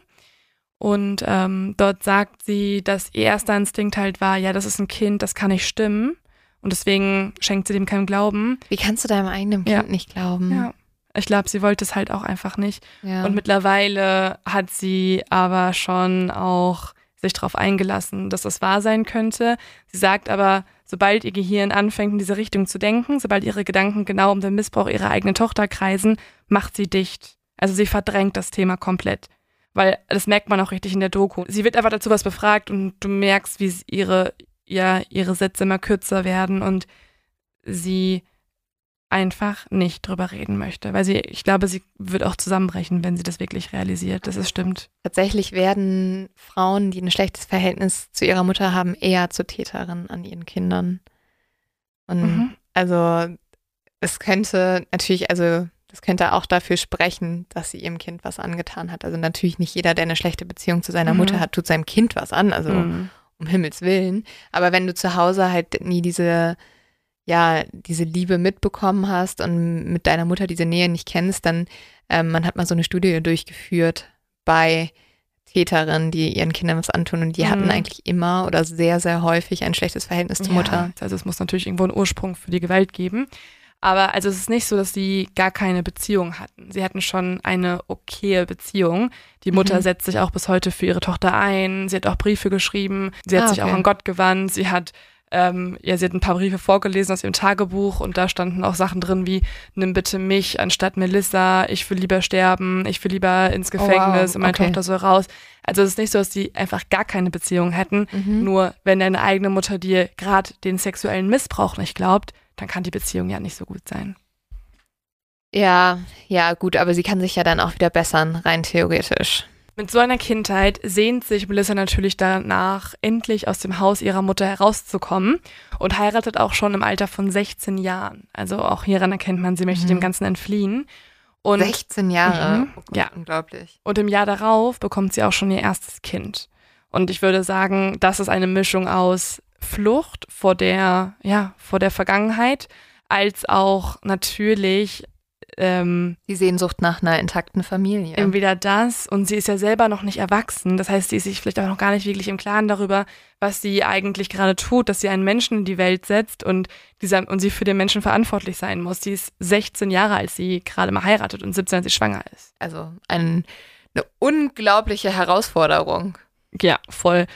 Und ähm, dort sagt sie, dass ihr erster Instinkt halt war, ja, das ist ein Kind, das kann nicht stimmen. Und deswegen schenkt sie dem keinen Glauben. Wie kannst du deinem eigenen Kind Ja. nicht glauben? Ja. Ich glaube, sie wollte es halt auch einfach nicht. Ja. Und mittlerweile hat sie aber schon auch sich darauf eingelassen, dass das wahr sein könnte. Sie sagt aber, sobald ihr Gehirn anfängt, in diese Richtung zu denken, sobald ihre Gedanken genau um den Missbrauch ihrer eigenen Tochter kreisen, macht sie dicht. Also sie verdrängt das Thema komplett. Weil das merkt man auch richtig in der Doku. Sie wird einfach dazu was befragt und du merkst, wie ihre, ja, ihre Sätze immer kürzer werden und sie einfach nicht drüber reden möchte. Weil sie, ich glaube, sie wird auch zusammenbrechen, wenn sie das wirklich realisiert, dass es stimmt. Tatsächlich werden Frauen, die ein schlechtes Verhältnis zu ihrer Mutter haben, eher zu Täterinnen an ihren Kindern. Und Mhm. also es könnte natürlich, also das könnte auch dafür sprechen, dass sie ihrem Kind was angetan hat. Also natürlich nicht jeder, der eine schlechte Beziehung zu seiner Mhm. Mutter hat, tut seinem Kind was an. Also Mhm. um Himmels Willen. Aber wenn du zu Hause halt nie diese, ja, diese Liebe mitbekommen hast und mit deiner Mutter diese Nähe nicht kennst, dann, ähm, man hat mal so eine Studie durchgeführt bei Täterinnen, die ihren Kindern was antun und die hatten Mhm. eigentlich immer oder sehr, sehr häufig ein schlechtes Verhältnis zur Mutter. Ja, also es muss natürlich irgendwo einen Ursprung für die Gewalt geben. Aber also es ist nicht so, dass sie gar keine Beziehung hatten. Sie hatten schon eine okaye Beziehung. Die Mutter Mhm. setzt sich auch bis heute für ihre Tochter ein. Sie hat auch Briefe geschrieben. Sie hat Ah, sich auch an Gott gewandt. Sie hat ähm, ja, sie hat ein paar Briefe vorgelesen aus ihrem Tagebuch und da standen auch Sachen drin wie, nimm bitte mich anstatt Melissa, ich will lieber sterben, ich will lieber ins Oh, wow. Gefängnis und meine Okay. Tochter soll raus. Also es ist nicht so, dass die einfach gar keine Beziehung hätten. Mhm. Nur wenn deine eigene Mutter dir gerade den sexuellen Missbrauch nicht glaubt, dann kann die Beziehung ja nicht so gut sein. Ja, ja, gut, aber sie kann sich ja dann auch wieder bessern, rein theoretisch. Mit so einer Kindheit sehnt sich Melissa natürlich danach, endlich aus dem Haus ihrer Mutter herauszukommen und heiratet auch schon im Alter von 16 Jahren. Also auch hieran erkennt man, sie möchte Mhm. dem Ganzen entfliehen. Und 16 Jahre. Mhm, Oh Gott, ja. Unglaublich. Und im Jahr darauf bekommt sie auch schon ihr erstes Kind. Und ich würde sagen, das ist eine Mischung aus Flucht vor der, ja, vor der Vergangenheit, als auch natürlich ähm, Die Sehnsucht nach einer intakten Familie. entweder das und sie ist ja selber noch nicht erwachsen. Das heißt, sie ist sich vielleicht auch noch gar nicht wirklich im Klaren darüber, was sie eigentlich gerade tut, dass sie einen Menschen in die Welt setzt und dieser und sie für den Menschen verantwortlich sein muss. Sie ist 16 Jahre, als sie gerade mal heiratet und 17, als sie schwanger ist. Also ein, eine unglaubliche Herausforderung. Ja, voll.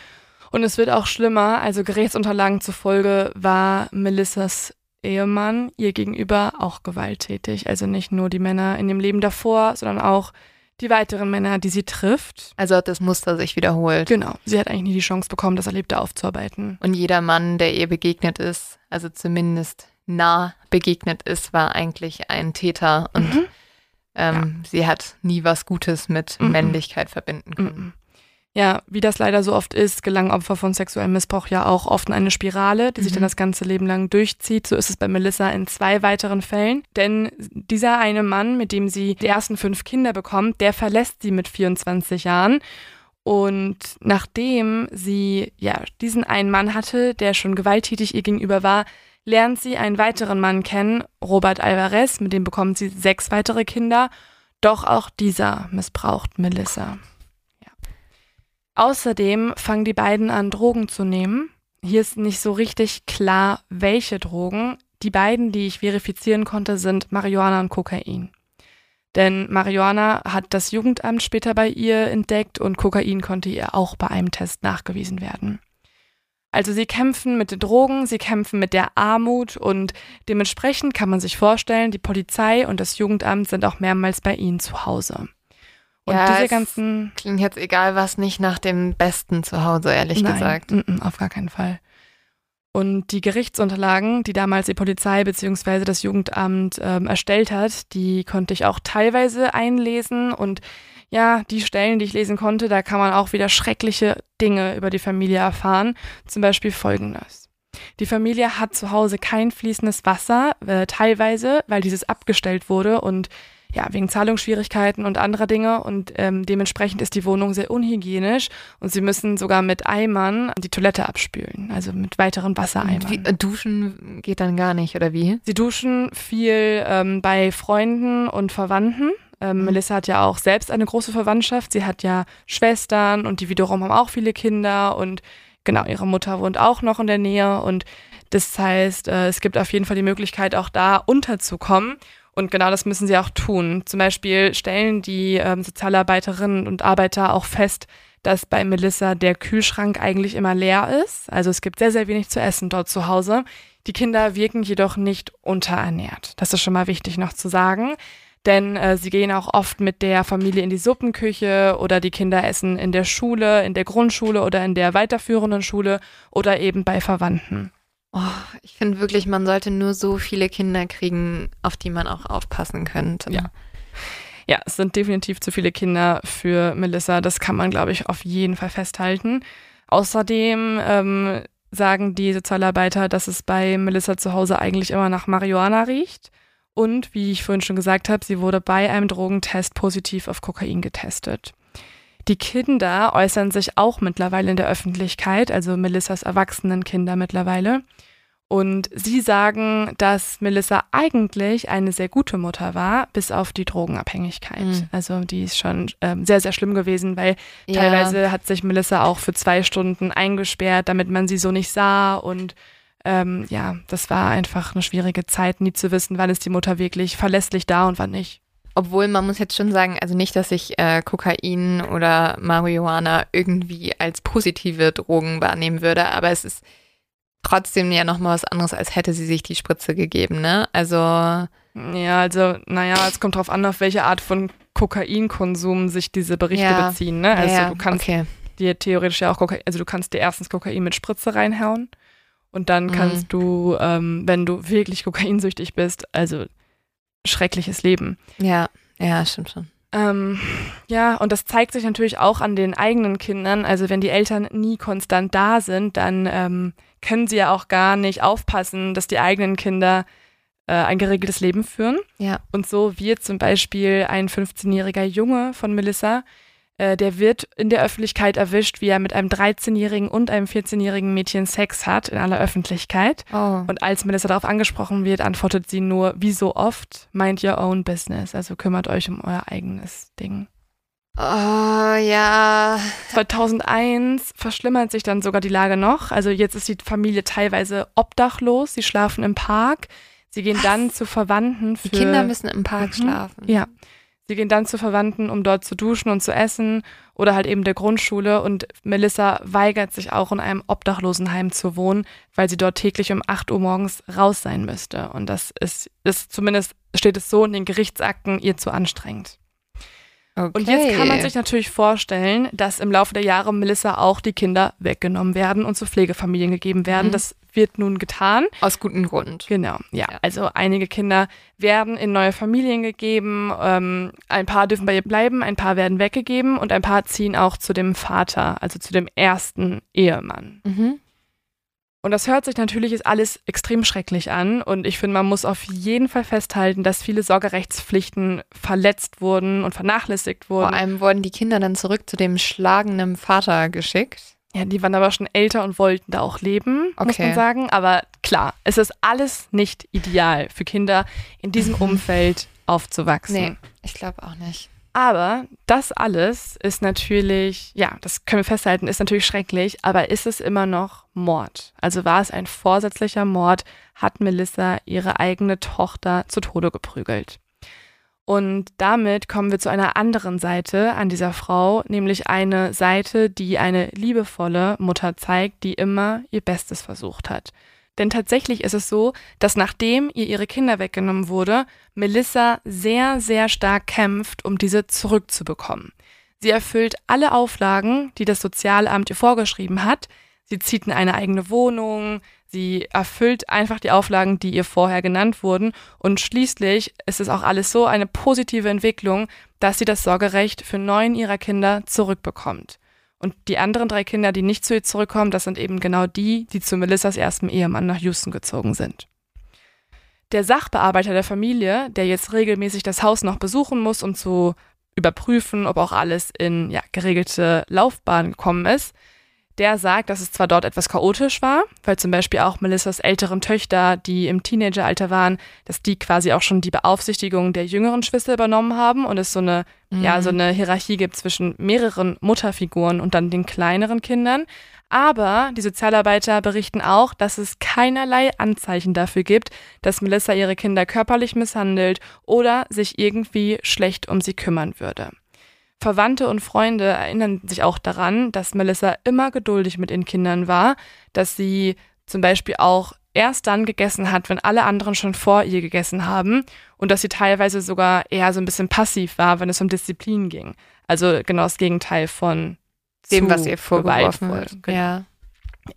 Und es wird auch schlimmer. Also Gerichtsunterlagen zufolge war Melissas Ehemann ihr gegenüber auch gewalttätig. Also nicht nur die Männer in dem Leben davor, sondern auch die weiteren Männer, die sie trifft. Also hat das Muster sich wiederholt. Genau. Sie hat eigentlich nie die Chance bekommen, das Erlebte aufzuarbeiten. Und jeder Mann, der ihr begegnet ist, also zumindest nah begegnet ist, war eigentlich ein Täter und Mhm. ähm, sie hat nie was Gutes mit Mhm. Männlichkeit verbinden können. Mhm. Ja, wie das leider so oft ist, gelangen Opfer von sexuellem Missbrauch ja auch oft in eine Spirale, die sich Mhm. dann das ganze Leben lang durchzieht. So ist es bei Melissa in zwei weiteren Fällen. Denn dieser eine Mann, mit dem sie die ersten fünf Kinder bekommt, der verlässt sie mit 24 Jahren. Und nachdem sie ja diesen einen Mann hatte, der schon gewalttätig ihr gegenüber war, lernt sie einen weiteren Mann kennen, Robert Alvarez, mit dem bekommt sie sechs weitere Kinder. Doch auch dieser missbraucht Melissa. Außerdem fangen die beiden an, Drogen zu nehmen. Hier ist nicht so richtig klar, welche Drogen. Die beiden, die ich verifizieren konnte, sind Marihuana und Kokain. Denn Marihuana hat das Jugendamt später bei ihr entdeckt und Kokain konnte ihr auch bei einem Test nachgewiesen werden. Also sie kämpfen mit den Drogen, sie kämpfen mit der Armut und dementsprechend kann man sich vorstellen, die Polizei und das Jugendamt sind auch mehrmals bei ihnen zu Hause. Und Ja, diese es- ganzen Klingt jetzt egal was nicht nach dem Besten zu Hause, ehrlich Nein, gesagt. mm, mm, auf gar keinen Fall. Und die Gerichtsunterlagen, die damals die Polizei bzw. das Jugendamt ähm, erstellt hat, die konnte ich auch teilweise einlesen. Und ja, die Stellen, die ich lesen konnte, da kann man auch wieder schreckliche Dinge über die Familie erfahren. Zum Beispiel folgendes. Die Familie hat zu Hause kein fließendes Wasser, äh, teilweise, weil dieses abgestellt wurde und ja, wegen Zahlungsschwierigkeiten und anderer Dinge und ähm, dementsprechend ist die Wohnung sehr unhygienisch und sie müssen sogar mit Eimern die Toilette abspülen, also mit weiteren Wassereimern. Wie, duschen geht dann gar nicht, oder wie? Sie duschen viel ähm, bei Freunden und Verwandten. Ähm, Mhm. Melissa hat ja auch selbst eine große Verwandtschaft. Sie hat ja Schwestern und die wiederum haben auch viele Kinder und genau, ihre Mutter wohnt auch noch in der Nähe und das heißt, äh, es gibt auf jeden Fall die Möglichkeit, auch da unterzukommen. Und genau das müssen sie auch tun. Zum Beispiel stellen die ähm, Sozialarbeiterinnen und Arbeiter auch fest, dass bei Melissa der Kühlschrank eigentlich immer leer ist. Also es gibt sehr, sehr wenig zu essen dort zu Hause. Die Kinder wirken jedoch nicht unterernährt. Das ist schon mal wichtig noch zu sagen. Denn äh, sie gehen auch oft mit der Familie in die Suppenküche oder die Kinder essen in der Schule, in der Grundschule oder in der weiterführenden Schule oder eben bei Verwandten. Oh, ich finde wirklich, man sollte nur so viele Kinder kriegen, auf die man auch aufpassen könnte. Ja. Ja, es sind definitiv zu viele Kinder für Melissa. Das kann man, glaube ich, auf jeden Fall festhalten. Außerdem ähm, sagen die Sozialarbeiter, dass es bei Melissa zu Hause eigentlich immer nach Marihuana riecht. Und wie ich vorhin schon gesagt habe, sie wurde bei einem Drogentest positiv auf Kokain getestet. Die Kinder äußern sich auch mittlerweile in der Öffentlichkeit, also Melissas erwachsenen Kinder mittlerweile. Und sie sagen, dass Melissa eigentlich eine sehr gute Mutter war, bis auf die Drogenabhängigkeit. Mhm. Also die ist schon ähm, sehr, sehr schlimm gewesen, weil Ja. teilweise hat sich Melissa auch für zwei Stunden eingesperrt, damit man sie so nicht sah. Und ähm, ja, das war einfach eine schwierige Zeit, nie zu wissen, wann ist die Mutter wirklich verlässlich da und wann nicht. Obwohl man muss jetzt schon sagen, also nicht, dass ich äh, Kokain oder Marihuana irgendwie als positive Drogen wahrnehmen würde, aber es ist trotzdem ja nochmal was anderes, als hätte sie sich die Spritze gegeben, ne? Also Ja, also, naja, es kommt drauf an, auf welche Art von Kokainkonsum sich diese Berichte Ja. beziehen. Ne? Also ja, du kannst okay. dir theoretisch ja auch Kokain, also du kannst dir erstens Kokain mit Spritze reinhauen und dann Mhm. kannst du, ähm, wenn du wirklich kokainsüchtig bist, also schreckliches Leben. Ja, ja, stimmt schon. Ähm, ja, und das zeigt sich natürlich auch an den eigenen Kindern. Also wenn die Eltern nie konstant da sind, dann ähm, können sie ja auch gar nicht aufpassen, dass die eigenen Kinder äh, ein geregeltes Leben führen. Ja. Und so wird zum Beispiel ein 15-jähriger Junge von Melissa, äh, der wird in der Öffentlichkeit erwischt, wie er mit einem 13-jährigen und einem 14-jährigen Mädchen Sex hat in aller Öffentlichkeit. Oh. Und als Melissa darauf angesprochen wird, antwortet sie nur, wie so oft, mind your own business. Also kümmert euch um euer eigenes Ding. Oh, ja. 2001 verschlimmert sich dann sogar die Lage noch. Also jetzt ist die Familie teilweise obdachlos. Sie schlafen im Park. Sie gehen dann zu Verwandten für Die Kinder müssen im Park Mhm. schlafen. Ja. Sie gehen dann zu Verwandten, um dort zu duschen und zu essen oder halt eben der Grundschule. Und Melissa weigert sich auch in einem Obdachlosenheim zu wohnen, weil sie dort täglich um 8 Uhr morgens raus sein müsste. Und das ist, ist zumindest steht es so in den Gerichtsakten ihr zu anstrengend. Okay. Und jetzt kann man sich natürlich vorstellen, dass im Laufe der Jahre Melissa auch die Kinder weggenommen werden und zu Pflegefamilien gegeben werden. Mhm. Das wird nun getan. Aus gutem Grund. Genau, ja. Ja. Also einige Kinder werden in neue Familien gegeben, ähm, ein paar dürfen bei ihr bleiben, ein paar werden weggegeben und ein paar ziehen auch zu dem Vater, also zu dem ersten Ehemann. Mhm. Und das hört sich natürlich ist alles extrem schrecklich an und ich finde, man muss auf jeden Fall festhalten, dass viele Sorgerechtspflichten verletzt wurden und vernachlässigt wurden. Vor allem wurden die Kinder dann zurück zu dem schlagenden Vater geschickt. Ja, die waren aber schon älter und wollten da auch leben, muss Okay. man sagen. Aber klar, es ist alles nicht ideal für Kinder in diesem Umfeld aufzuwachsen. Nee, ich glaube auch nicht. Aber das alles ist natürlich, ja, das können wir festhalten, ist natürlich schrecklich, aber ist es immer noch Mord? Also war es ein vorsätzlicher Mord, hat Melissa ihre eigene Tochter zu Tode geprügelt. Und damit kommen wir zu einer anderen Seite an dieser Frau, nämlich eine Seite, die eine liebevolle Mutter zeigt, die immer ihr Bestes versucht hat. Denn tatsächlich ist es so, dass nachdem ihr ihre Kinder weggenommen wurde, Melissa sehr, sehr stark kämpft, um diese zurückzubekommen. Sie erfüllt alle Auflagen, die das Sozialamt ihr vorgeschrieben hat. Sie zieht in eine eigene Wohnung, sie erfüllt einfach die Auflagen, die ihr vorher genannt wurden. Und schließlich ist es auch alles so eine positive Entwicklung, dass sie das Sorgerecht für neun ihrer Kinder zurückbekommt. Und die anderen drei Kinder, die nicht zu ihr zurückkommen, das sind eben genau die, die zu Melissas ersten Ehemann nach Houston gezogen sind. Der Sachbearbeiter der Familie, der jetzt regelmäßig das Haus noch besuchen muss, um zu überprüfen, ob auch alles in ja, geregelte Laufbahn gekommen ist, der sagt, dass es zwar dort etwas chaotisch war, weil zum Beispiel auch Melissas älteren Töchter, die im Teenageralter waren, dass die quasi auch schon die Beaufsichtigung der jüngeren Schwester übernommen haben und es so eine, ja, so eine Hierarchie gibt zwischen mehreren Mutterfiguren und dann den kleineren Kindern. Aber die Sozialarbeiter berichten auch, dass es keinerlei Anzeichen dafür gibt, dass Melissa ihre Kinder körperlich misshandelt oder sich irgendwie schlecht um sie kümmern würde. Verwandte und Freunde erinnern sich auch daran, dass Melissa immer geduldig mit ihren Kindern war, dass sie zum Beispiel auch erst dann gegessen hat, wenn alle anderen schon vor ihr gegessen haben und dass sie teilweise sogar eher so ein bisschen passiv war, wenn es um Disziplin ging. Also genau das Gegenteil von Dem, was ihr vorgeworfen wird. Genau Ja.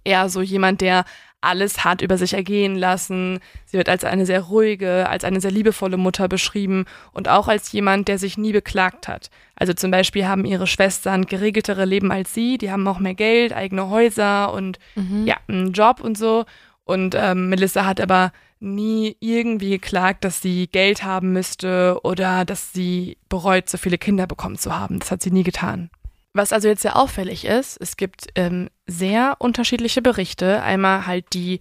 eher so jemand, der alles hat über sich ergehen lassen. Sie wird als eine sehr ruhige, als eine sehr liebevolle Mutter beschrieben und auch als jemand, der sich nie beklagt hat. Also zum Beispiel haben ihre Schwestern geregeltere Leben als sie, die haben auch mehr Geld, eigene Häuser und Mhm. ja, einen Job und so. Und ähm, Melissa hat aber nie irgendwie geklagt, dass sie Geld haben müsste oder dass sie bereut, so viele Kinder bekommen zu haben. Das hat sie nie getan. Was also jetzt sehr auffällig ist, es gibt ähm, sehr unterschiedliche Berichte. Einmal halt die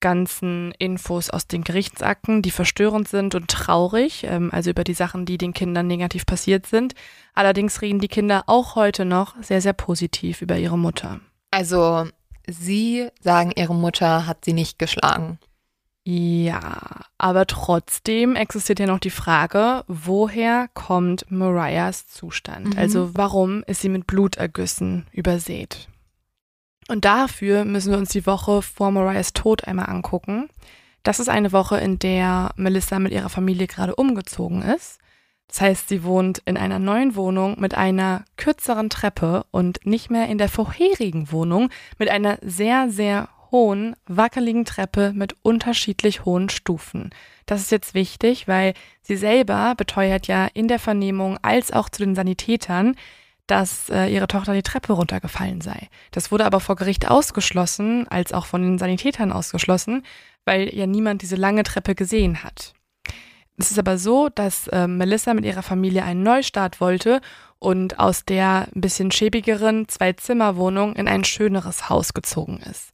ganzen Infos aus den Gerichtsakten, die verstörend sind und traurig, ähm, also über die Sachen, die den Kindern negativ passiert sind. Allerdings reden die Kinder auch heute noch sehr, sehr positiv über ihre Mutter. Also, sie sagen, ihre Mutter hat sie nicht geschlagen. Ja, aber trotzdem existiert ja noch die Frage, woher kommt Mariahs Zustand? Mhm. Also warum ist sie mit Blutergüssen übersät? Und dafür müssen wir uns die Woche vor Mariahs Tod einmal angucken. Das ist eine Woche, in der Melissa mit ihrer Familie gerade umgezogen ist. Das heißt, sie wohnt in einer neuen Wohnung mit einer kürzeren Treppe und nicht mehr in der vorherigen Wohnung mit einer sehr, sehr hohen, wackeligen Treppe mit unterschiedlich hohen Stufen. Das ist jetzt wichtig, weil sie selber beteuert ja in der Vernehmung als auch zu den Sanitätern, dass äh, ihre Tochter die Treppe runtergefallen sei. Das wurde aber vor Gericht ausgeschlossen, als auch von den Sanitätern ausgeschlossen, weil ja niemand diese lange Treppe gesehen hat. Es ist aber so, dass äh, Melissa mit ihrer Familie einen Neustart wollte und aus der ein bisschen schäbigeren Zwei-Zimmer-Wohnung in ein schöneres Haus gezogen ist.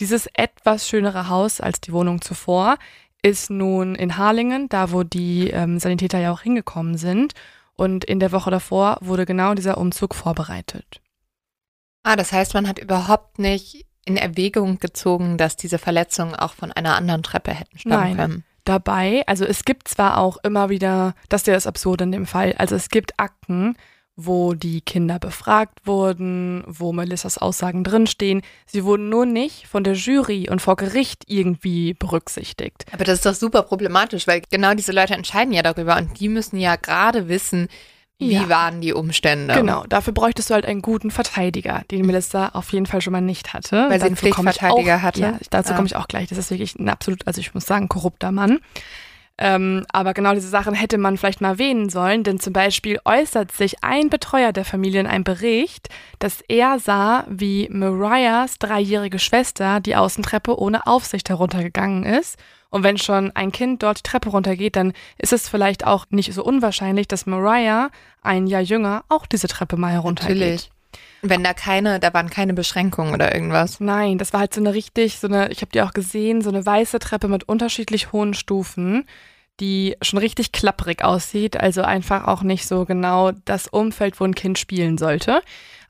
Dieses etwas schönere Haus als die Wohnung zuvor ist nun in Harlingen, da wo die ähm, Sanitäter ja auch hingekommen sind. Und in der Woche davor wurde genau dieser Umzug vorbereitet. Ah, das heißt, man hat überhaupt nicht in Erwägung gezogen, dass diese Verletzungen auch von einer anderen Treppe hätten stammen Nein. können. Dabei, also es gibt zwar auch immer wieder, das ist ja das Absurde in dem Fall, also es gibt Akten, wo die Kinder befragt wurden, wo Melissas Aussagen drinstehen. Sie wurden nur nicht von der Jury und vor Gericht irgendwie berücksichtigt. Aber das ist doch super problematisch, weil genau diese Leute entscheiden ja darüber und die müssen ja gerade wissen, wie Ja. waren die Umstände. Genau, dafür bräuchtest du halt einen guten Verteidiger, den Melissa auf jeden Fall schon mal nicht hatte. Weil sie einen Pflichtverteidiger auch, hatte? Ja, dazu Ah. komme ich auch gleich. Das ist wirklich ein absolut, also ich muss sagen, korrupter Mann. Ähm, aber genau diese Sachen hätte man vielleicht mal erwähnen sollen, denn zum Beispiel äußert sich ein Betreuer der Familie in einem Bericht, dass er sah, wie Mariahs dreijährige Schwester die Außentreppe ohne Aufsicht heruntergegangen ist. Und wenn schon ein Kind dort die Treppe runtergeht, dann ist es vielleicht auch nicht so unwahrscheinlich, dass Mariah, ein Jahr jünger, auch diese Treppe mal heruntergeht. Natürlich. Wenn da keine, da waren keine Beschränkungen oder irgendwas. Nein, das war halt so eine richtig, so eine, ich habe die auch gesehen, so eine weiße Treppe mit unterschiedlich hohen Stufen, die schon richtig klapprig aussieht, also einfach auch nicht so genau das Umfeld, wo ein Kind spielen sollte.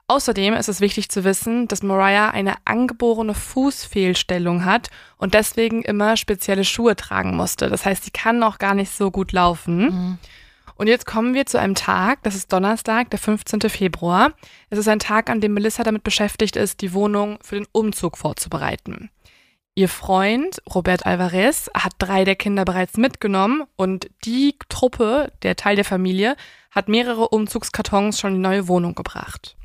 Außerdem ist es wichtig zu wissen, dass Mariah eine angeborene Fußfehlstellung hat und deswegen immer spezielle Schuhe tragen musste. Das heißt, sie kann noch gar nicht so gut laufen. Und jetzt kommen wir zu einem Tag, das ist Donnerstag, der 15. Februar. Es ist ein Tag, an dem Melissa damit beschäftigt ist, die Wohnung für den Umzug vorzubereiten. Ihr Freund Robert Alvarez hat drei der Kinder bereits mitgenommen und die Truppe, der Teil der Familie, hat mehrere Umzugskartons schon in die neue Wohnung gebracht.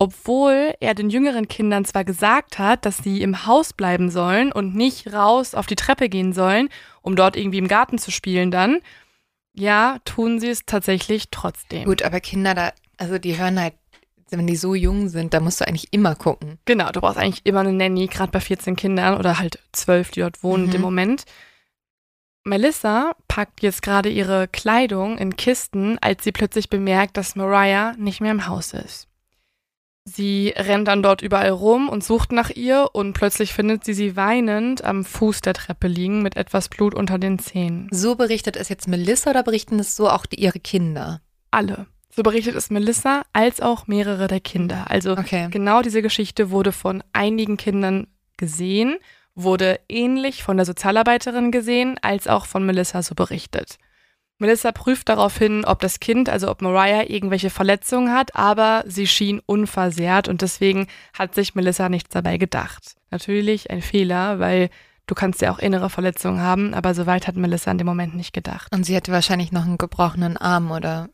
Obwohl er den jüngeren Kindern zwar gesagt hat, dass sie im Haus bleiben sollen und nicht raus auf die Treppe gehen sollen, um dort irgendwie im Garten zu spielen dann, ja, tun sie es tatsächlich trotzdem. Gut, aber Kinder da, also die hören halt, wenn die so jung sind, da musst du eigentlich immer gucken. Genau, du brauchst eigentlich immer eine Nanny, gerade bei 14 Kindern oder halt 12, die dort wohnen Mhm. im Moment. Melissa packt jetzt gerade ihre Kleidung in Kisten, als sie plötzlich bemerkt, dass Mariah nicht mehr im Haus ist. Sie rennt dann dort überall rum und sucht nach ihr und plötzlich findet sie sie weinend am Fuß der Treppe liegen mit etwas Blut unter den Zähnen. So berichtet es jetzt Melissa oder berichten es so auch die, ihre Kinder? Alle. So berichtet es Melissa als auch mehrere der Kinder. Also Okay. Genau diese Geschichte wurde von einigen Kindern gesehen, wurde ähnlich von der Sozialarbeiterin gesehen, als auch von Melissa so berichtet. Melissa prüft darauf hin, ob das Kind, also ob Mariah irgendwelche Verletzungen hat, aber sie schien unversehrt und deswegen hat sich Melissa nichts dabei gedacht. Natürlich ein Fehler, weil du kannst ja auch innere Verletzungen haben, aber soweit hat Melissa in dem Moment nicht gedacht. Und sie hatte wahrscheinlich noch einen gebrochenen Arm oder.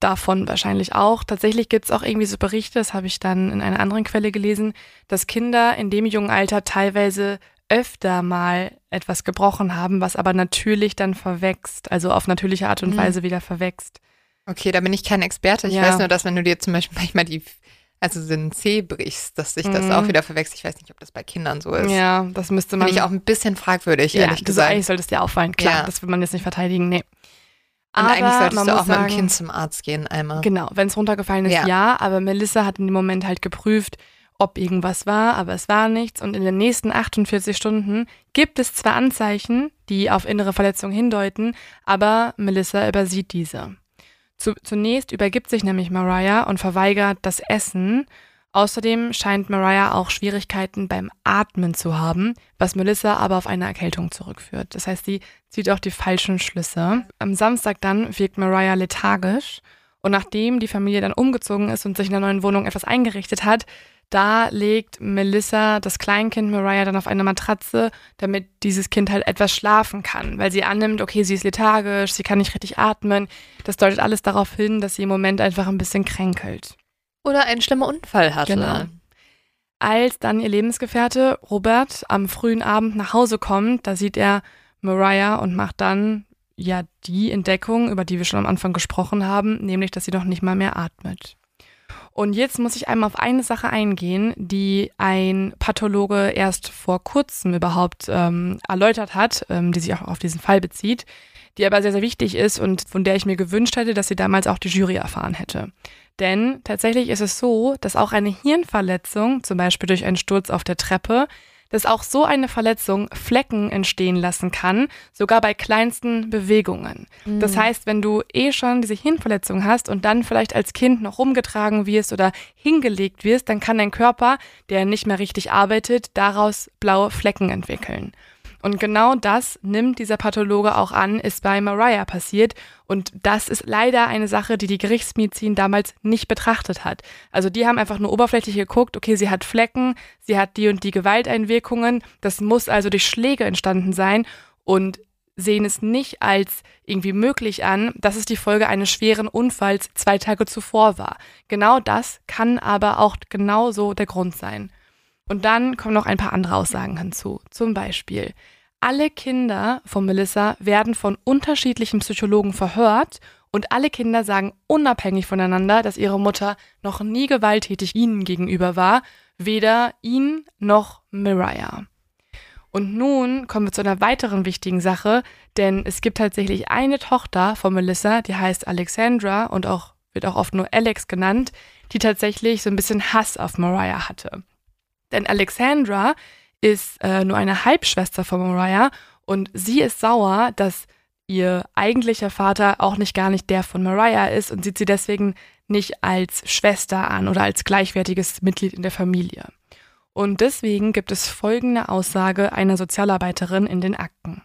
davon wahrscheinlich auch. Tatsächlich gibt es auch irgendwie so Berichte, das habe ich dann in einer anderen Quelle gelesen, dass Kinder in dem jungen Alter teilweise öfter mal etwas gebrochen haben, was aber natürlich dann verwächst, also auf natürliche Art und Mhm. Weise wieder verwächst. Okay, da bin ich kein Experte. Ich Ja. weiß nur, dass wenn du dir zum Beispiel manchmal die, also so einen Zeh brichst, dass sich das Mhm. auch wieder verwechselt. Ich weiß nicht, ob das bei Kindern so ist. Ja, das müsste man. Finde ich auch ein bisschen fragwürdig, ja, ehrlich gesagt. eigentlich sollte es dir auffallen. Klar, Ja. das will man jetzt nicht verteidigen. Nee. Und eigentlich Aber solltest man du auch mit dem sagen- Kind zum Arzt gehen einmal. Genau, wenn es runtergefallen ist, ja. Ja. Aber Melissa hat in dem Moment halt geprüft, ob irgendwas war, aber es war nichts. Und in den nächsten 48 Stunden gibt es zwar Anzeichen, die auf innere Verletzungen hindeuten, aber Melissa übersieht diese. Zu, zunächst übergibt sich nämlich Mariah und verweigert das Essen. Außerdem scheint Mariah auch Schwierigkeiten beim Atmen zu haben, was Melissa aber auf eine Erkältung zurückführt. Das heißt, sie zieht auch die falschen Schlüsse. Am Samstag dann wirkt Mariah lethargisch und nachdem die Familie dann umgezogen ist und sich in der neuen Wohnung etwas eingerichtet hat, da legt Melissa das Kleinkind Mariah dann auf eine Matratze, damit dieses Kind halt etwas schlafen kann, weil sie annimmt, okay, sie ist lethargisch, sie kann nicht richtig atmen. Das deutet alles darauf hin, dass sie im Moment einfach ein bisschen kränkelt. Oder einen schlimmen Unfall hatte. Genau. Als dann ihr Lebensgefährte Robert am frühen Abend nach Hause kommt, da sieht er Mariah und macht dann ja die Entdeckung, über die wir schon am Anfang gesprochen haben, nämlich, dass sie noch nicht mal mehr atmet. Und jetzt muss ich einmal auf eine Sache eingehen, die ein Pathologe erst vor kurzem überhaupt ähm, erläutert hat, ähm, die sich auch auf diesen Fall bezieht, die aber sehr, sehr wichtig ist und von der ich mir gewünscht hätte, dass sie damals auch die Jury erfahren hätte. Denn tatsächlich ist es so, dass auch eine Hirnverletzung, zum Beispiel durch einen Sturz auf der Treppe, dass auch so eine Verletzung Flecken entstehen lassen kann, sogar bei kleinsten Bewegungen. Mhm. Das heißt, wenn du eh schon diese Hirnverletzung hast und dann vielleicht als Kind noch rumgetragen wirst oder hingelegt wirst, dann kann dein Körper, der nicht mehr richtig arbeitet, daraus blaue Flecken entwickeln. Und genau das nimmt dieser Pathologe auch an, ist bei Mariah passiert. Und das ist leider eine Sache, die die Gerichtsmedizin damals nicht betrachtet hat. Also die haben einfach nur oberflächlich geguckt, okay, sie hat Flecken, sie hat die und die Gewalteinwirkungen, das muss also durch Schläge entstanden sein und sehen es nicht als irgendwie möglich an, dass es die Folge eines schweren Unfalls zwei Tage zuvor war. Genau das kann aber auch genauso der Grund sein. Und dann kommen noch ein paar andere Aussagen hinzu. Zum Beispiel, alle Kinder von Melissa werden von unterschiedlichen Psychologen verhört und alle Kinder sagen unabhängig voneinander, dass ihre Mutter noch nie gewalttätig ihnen gegenüber war, weder ihn noch Mariah. Und nun kommen wir zu einer weiteren wichtigen Sache, denn es gibt tatsächlich eine Tochter von Melissa, die heißt Alexandra und auch wird auch oft nur Alex genannt, die tatsächlich so ein bisschen Hass auf Mariah hatte. Denn Alexandra ist äh, nur eine Halbschwester von Mariah und sie ist sauer, dass ihr eigentlicher Vater auch nicht gar nicht der von Mariah ist und sieht sie deswegen nicht als Schwester an oder als gleichwertiges Mitglied in der Familie. Und deswegen gibt es folgende Aussage einer Sozialarbeiterin in den Akten.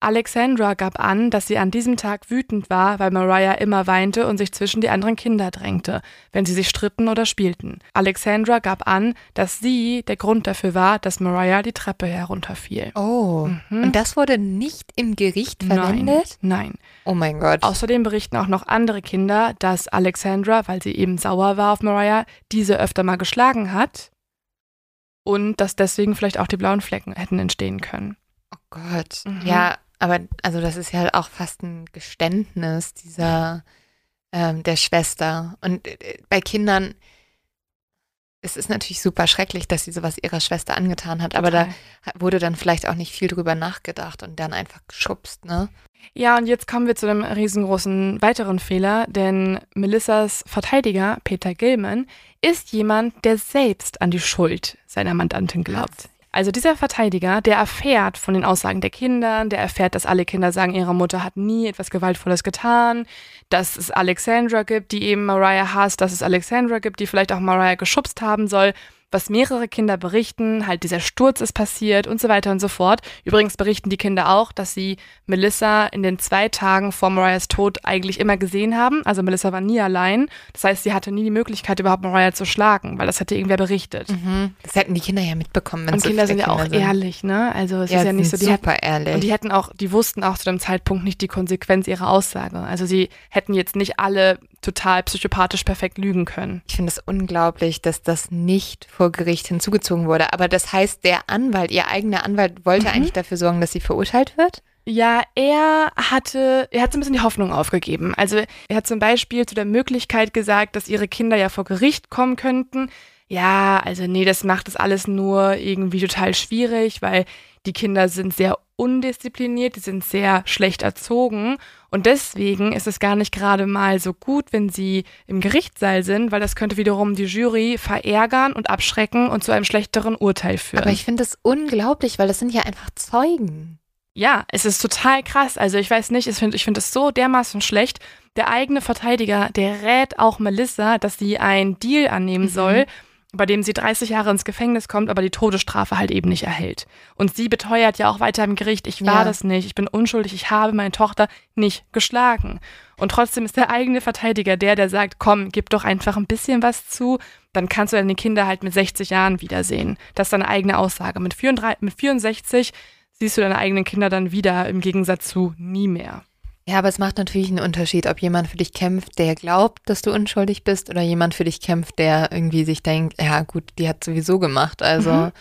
Alexandra gab an, dass sie an diesem Tag wütend war, weil Mariah immer weinte und sich zwischen die anderen Kinder drängte, wenn sie sich stritten oder spielten. Alexandra gab an, dass sie der Grund dafür war, dass Mariah die Treppe herunterfiel. Oh, mhm. und das wurde nicht im Gericht verwendet? Nein, nein. Oh mein Gott. Außerdem berichten auch noch andere Kinder, dass Alexandra, weil sie eben sauer war auf Mariah, diese öfter mal geschlagen hat und dass deswegen vielleicht auch die blauen Flecken hätten entstehen können. Oh Gott. Mhm. Ja, aber also das ist ja auch fast ein Geständnis dieser ähm, der Schwester. Und äh, bei Kindern es ist natürlich super schrecklich, dass sie sowas ihrer Schwester angetan hat, aber da wurde dann vielleicht auch nicht viel drüber nachgedacht und dann einfach geschubst, ne? Ja, und jetzt kommen wir zu einem riesengroßen weiteren Fehler, denn Melissas Verteidiger, Peter Gilman, ist jemand, der selbst an die Schuld seiner Mandantin glaubt. Also dieser Verteidiger, der erfährt von den Aussagen der Kinder, der erfährt, dass alle Kinder sagen, ihre Mutter hat nie etwas Gewaltvolles getan, dass es Alexandra gibt, die eben Mariah hasst, dass es Alexandra gibt, die vielleicht auch Mariah geschubst haben soll was mehrere Kinder berichten, halt dieser Sturz ist passiert und so weiter und so fort. Übrigens berichten die Kinder auch, dass sie Melissa in den zwei Tagen vor Mariahs Tod eigentlich immer gesehen haben. Also Melissa war nie allein. Das heißt, sie hatte nie die Möglichkeit, überhaupt Mariah zu schlagen, weil das hätte irgendwer berichtet. Mhm. Das hätten die Kinder ja mitbekommen. Wenn und so Kinder sind ja auch sind. ehrlich, ne? Also es ja, ist ja nicht so, die super hätten, ehrlich. Und die hätten auch, die wussten auch zu dem Zeitpunkt nicht die Konsequenz ihrer Aussage. Also sie hätten jetzt nicht alle total psychopathisch perfekt lügen können. Ich finde es unglaublich, dass das nicht vor Gericht hinzugezogen wurde. Aber das heißt, der Anwalt, ihr eigener Anwalt, wollte mhm. eigentlich dafür sorgen, dass sie verurteilt wird? Ja, er hatte, er hat so ein bisschen die Hoffnung aufgegeben. Also er hat zum Beispiel zu der Möglichkeit gesagt, dass ihre Kinder ja vor Gericht kommen könnten. Ja, also nee, das macht das alles nur irgendwie total schwierig, weil die Kinder sind sehr undiszipliniert, die sind sehr schlecht erzogen und deswegen ist es gar nicht gerade mal so gut, wenn sie im Gerichtssaal sind, weil das könnte wiederum die Jury verärgern und abschrecken und zu einem schlechteren Urteil führen. Aber ich finde das unglaublich, weil das sind ja einfach Zeugen. Ja, es ist total krass. Also ich weiß nicht, ich finde ich find es so dermaßen schlecht. Der eigene Verteidiger, der rät auch Melissa, dass sie einen Deal annehmen mhm. soll bei dem sie 30 Jahre ins Gefängnis kommt, aber die Todesstrafe halt eben nicht erhält. Und sie beteuert ja auch weiter im Gericht, ich war ja. das nicht, ich bin unschuldig, ich habe meine Tochter nicht geschlagen. Und trotzdem ist der eigene Verteidiger der, der sagt, komm, gib doch einfach ein bisschen was zu, dann kannst du deine Kinder halt mit 60 Jahren wiedersehen. Das ist deine eigene Aussage. Mit, 34, mit 64 siehst du deine eigenen Kinder dann wieder, im Gegensatz zu nie mehr. Ja, aber es macht natürlich einen Unterschied, ob jemand für dich kämpft, der glaubt, dass du unschuldig bist, oder jemand für dich kämpft, der irgendwie sich denkt, ja gut, die hat sowieso gemacht. Also. Mhm.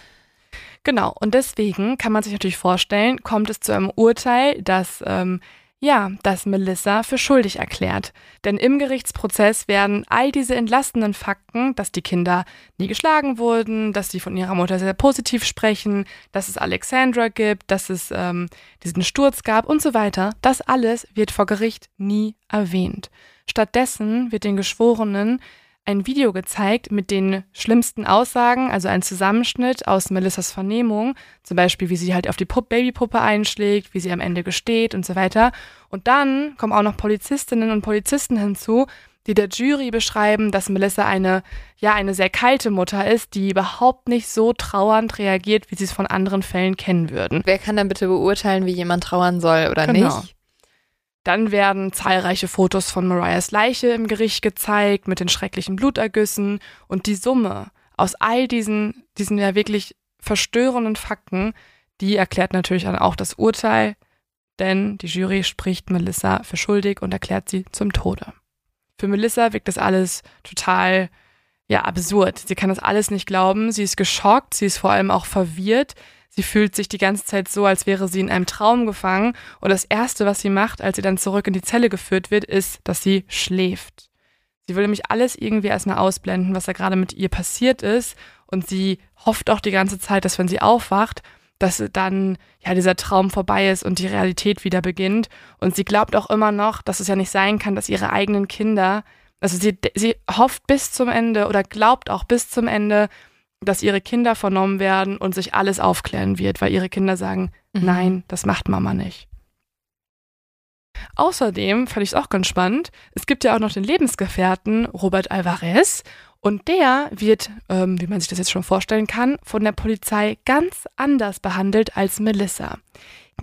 Genau, und deswegen kann man sich natürlich vorstellen, kommt es zu einem Urteil, das ähm, ja, dass Melissa für schuldig erklärt. Denn im Gerichtsprozess werden all diese entlastenden Fakten, dass die Kinder nie geschlagen wurden, dass sie von ihrer Mutter sehr positiv sprechen, dass es Alexandra gibt, dass es ähm, diesen Sturz gab und so weiter, das alles wird vor Gericht nie erwähnt. Stattdessen wird den Geschworenen ein Video gezeigt mit den schlimmsten Aussagen, also ein Zusammenschnitt aus Melissas Vernehmung, zum Beispiel wie sie halt auf die Pup Babypuppe einschlägt, wie sie am Ende gesteht und so weiter. Und dann kommen auch noch Polizistinnen und Polizisten hinzu, die der Jury beschreiben, dass Melissa eine, ja, eine sehr kalte Mutter ist, die überhaupt nicht so trauernd reagiert, wie sie es von anderen Fällen kennen würden. Wer kann dann bitte beurteilen, wie jemand trauern soll oder genau. nicht? Dann werden zahlreiche Fotos von Mariahs Leiche im Gericht gezeigt mit den schrecklichen Blutergüssen. Und die Summe aus all diesen, diesen ja wirklich verstörenden Fakten, die erklärt natürlich dann auch das Urteil, denn die Jury spricht Melissa für schuldig und erklärt sie zum Tode. Für Melissa wirkt das alles total ja absurd. Sie kann das alles nicht glauben, sie ist geschockt, sie ist vor allem auch verwirrt, Sie fühlt sich die ganze Zeit so, als wäre sie in einem Traum gefangen. Und das Erste, was sie macht, als sie dann zurück in die Zelle geführt wird, ist, dass sie schläft. Sie will nämlich alles irgendwie erstmal ausblenden, was da gerade mit ihr passiert ist. Und sie hofft auch die ganze Zeit, dass wenn sie aufwacht, dass dann ja dieser Traum vorbei ist und die Realität wieder beginnt. Und sie glaubt auch immer noch, dass es ja nicht sein kann, dass ihre eigenen Kinder, also sie, sie hofft bis zum Ende oder glaubt auch bis zum Ende, dass ihre Kinder vernommen werden und sich alles aufklären wird, weil ihre Kinder sagen, mhm. nein, das macht Mama nicht. Außerdem fand ich es auch ganz spannend, es gibt ja auch noch den Lebensgefährten Robert Alvarez und der wird, ähm, wie man sich das jetzt schon vorstellen kann, von der Polizei ganz anders behandelt als Melissa.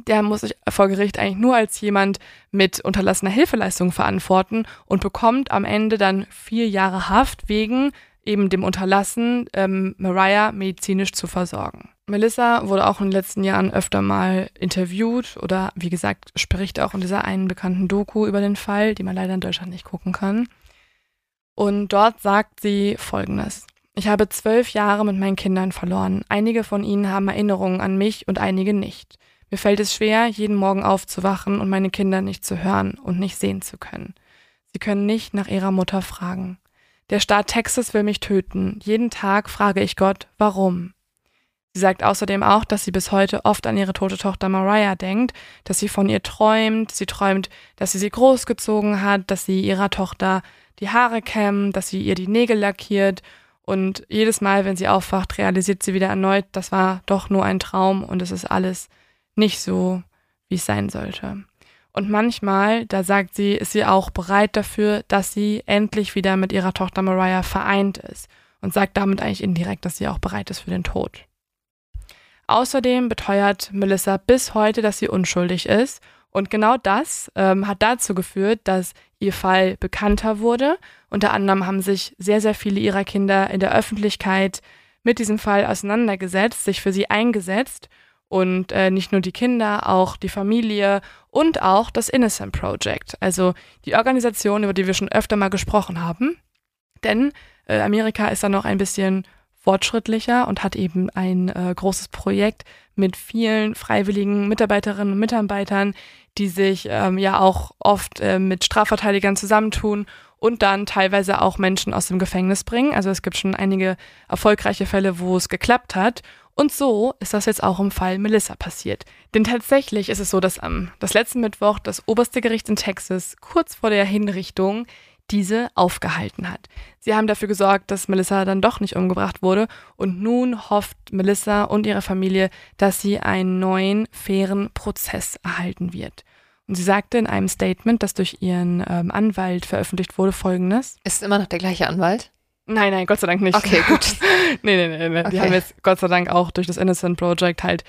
Der muss sich vor Gericht eigentlich nur als jemand mit unterlassener Hilfeleistung verantworten und bekommt am Ende dann vier Jahre Haft wegen eben dem Unterlassen, ähm, Mariah medizinisch zu versorgen. Melissa wurde auch in den letzten Jahren öfter mal interviewt oder wie gesagt spricht auch in dieser einen bekannten Doku über den Fall, die man leider in Deutschland nicht gucken kann. Und dort sagt sie Folgendes. Ich habe zwölf Jahre mit meinen Kindern verloren. Einige von ihnen haben Erinnerungen an mich und einige nicht. Mir fällt es schwer, jeden Morgen aufzuwachen und meine Kinder nicht zu hören und nicht sehen zu können. Sie können nicht nach ihrer Mutter fragen. Der Staat Texas will mich töten. Jeden Tag frage ich Gott, warum? Sie sagt außerdem auch, dass sie bis heute oft an ihre tote Tochter Mariah denkt, dass sie von ihr träumt. Sie träumt, dass sie sie großgezogen hat, dass sie ihrer Tochter die Haare kämmt, dass sie ihr die Nägel lackiert. Und jedes Mal, wenn sie aufwacht, realisiert sie wieder erneut, das war doch nur ein Traum und es ist alles nicht so, wie es sein sollte. Und manchmal, da sagt sie, ist sie auch bereit dafür, dass sie endlich wieder mit ihrer Tochter Mariah vereint ist und sagt damit eigentlich indirekt, dass sie auch bereit ist für den Tod. Außerdem beteuert Melissa bis heute, dass sie unschuldig ist. Und genau das ähm, hat dazu geführt, dass ihr Fall bekannter wurde. Unter anderem haben sich sehr, sehr viele ihrer Kinder in der Öffentlichkeit mit diesem Fall auseinandergesetzt, sich für sie eingesetzt und äh, nicht nur die Kinder, auch die Familie und auch das Innocent Project, also die Organisation, über die wir schon öfter mal gesprochen haben. Denn äh, Amerika ist da noch ein bisschen fortschrittlicher und hat eben ein äh, großes Projekt mit vielen freiwilligen Mitarbeiterinnen und Mitarbeitern, die sich ähm, ja auch oft äh, mit Strafverteidigern zusammentun und dann teilweise auch Menschen aus dem Gefängnis bringen. Also es gibt schon einige erfolgreiche Fälle, wo es geklappt hat. Und so ist das jetzt auch im Fall Melissa passiert. Denn tatsächlich ist es so, dass am das letzten Mittwoch das oberste Gericht in Texas kurz vor der Hinrichtung diese aufgehalten hat. Sie haben dafür gesorgt, dass Melissa dann doch nicht umgebracht wurde und nun hofft Melissa und ihre Familie, dass sie einen neuen, fairen Prozess erhalten wird. Und sie sagte in einem Statement, das durch ihren ähm, Anwalt veröffentlicht wurde, folgendes. Ist immer noch der gleiche Anwalt? Nein, nein, Gott sei Dank nicht. Okay, gut. nee, nee, nee, nee. Okay. Die haben jetzt Gott sei Dank auch durch das Innocent Project halt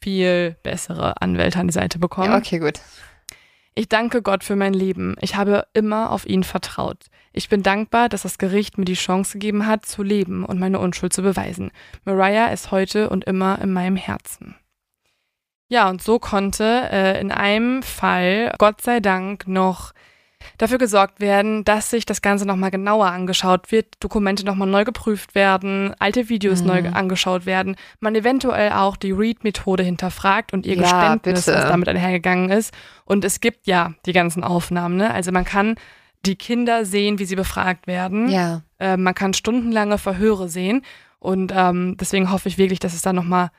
viel bessere Anwälte an die Seite bekommen. Ja, okay, gut. Ich danke Gott für mein Leben. Ich habe immer auf ihn vertraut. Ich bin dankbar, dass das Gericht mir die Chance gegeben hat, zu leben und meine Unschuld zu beweisen. Mariah ist heute und immer in meinem Herzen. Ja, und so konnte äh, in einem Fall, Gott sei Dank, noch dafür gesorgt werden, dass sich das Ganze nochmal genauer angeschaut wird, Dokumente nochmal neu geprüft werden, alte Videos Mhm. neu angeschaut werden, man eventuell auch die Read-Methode hinterfragt und ihr Ja, Geständnis, bitte. was damit einhergegangen ist. Und es gibt ja die ganzen Aufnahmen, ne? Also man kann die Kinder sehen, wie sie befragt werden. Ja. Äh, man kann stundenlange Verhöre sehen. Und ähm, deswegen hoffe ich wirklich, dass es da nochmal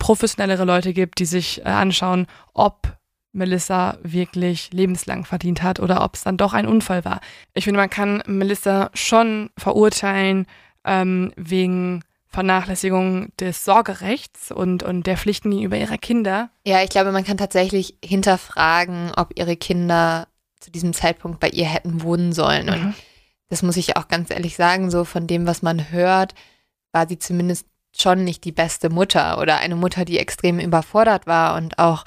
professionellere Leute gibt, die sich äh, anschauen, ob Melissa wirklich lebenslang verdient hat oder ob es dann doch ein Unfall war. Ich finde, man kann Melissa schon verurteilen ähm, wegen Vernachlässigung des Sorgerechts und, und der Pflichten gegenüber ihrer Kinder. Ja, ich glaube, man kann tatsächlich hinterfragen, ob ihre Kinder zu diesem Zeitpunkt bei ihr hätten wohnen sollen. Und Mhm. das muss ich auch ganz ehrlich sagen, so von dem, was man hört, war sie zumindest schon nicht die beste Mutter oder eine Mutter, die extrem überfordert war und auch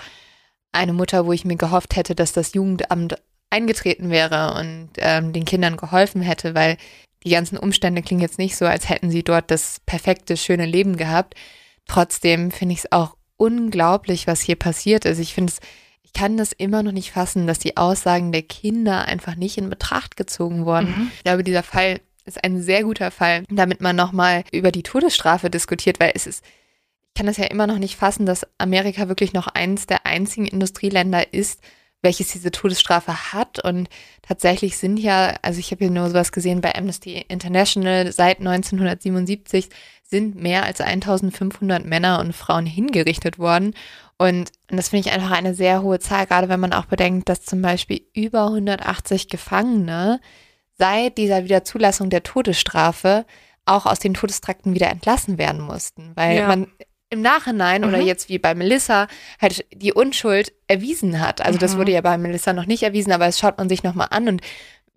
eine Mutter, wo ich mir gehofft hätte, dass das Jugendamt eingetreten wäre und ähm, den Kindern geholfen hätte, weil die ganzen Umstände klingen jetzt nicht so, als hätten sie dort das perfekte, schöne Leben gehabt. Trotzdem finde ich es auch unglaublich, was hier passiert ist. Ich finde es, ich kann das immer noch nicht fassen, dass die Aussagen der Kinder einfach nicht in Betracht gezogen wurden. Mhm. Ich glaube, dieser Fall ist ein sehr guter Fall, damit man nochmal über die Todesstrafe diskutiert, weil es ist, ich kann das ja immer noch nicht fassen, dass Amerika wirklich noch eins der einzigen Industrieländer ist, welches diese Todesstrafe hat. Und tatsächlich sind ja, also ich habe hier nur sowas gesehen bei Amnesty International, seit 1977 sind mehr als 1500 Männer und Frauen hingerichtet worden. Und das finde ich einfach eine sehr hohe Zahl, gerade wenn man auch bedenkt, dass zum Beispiel über 180 Gefangene seit dieser Wiederzulassung der Todesstrafe auch aus den Todestrakten wieder entlassen werden mussten, weil Ja. man im Nachhinein oder Mhm. jetzt wie bei Melissa halt die Unschuld erwiesen hat. Also das Mhm. wurde ja bei Melissa noch nicht erwiesen, aber es schaut man sich nochmal an und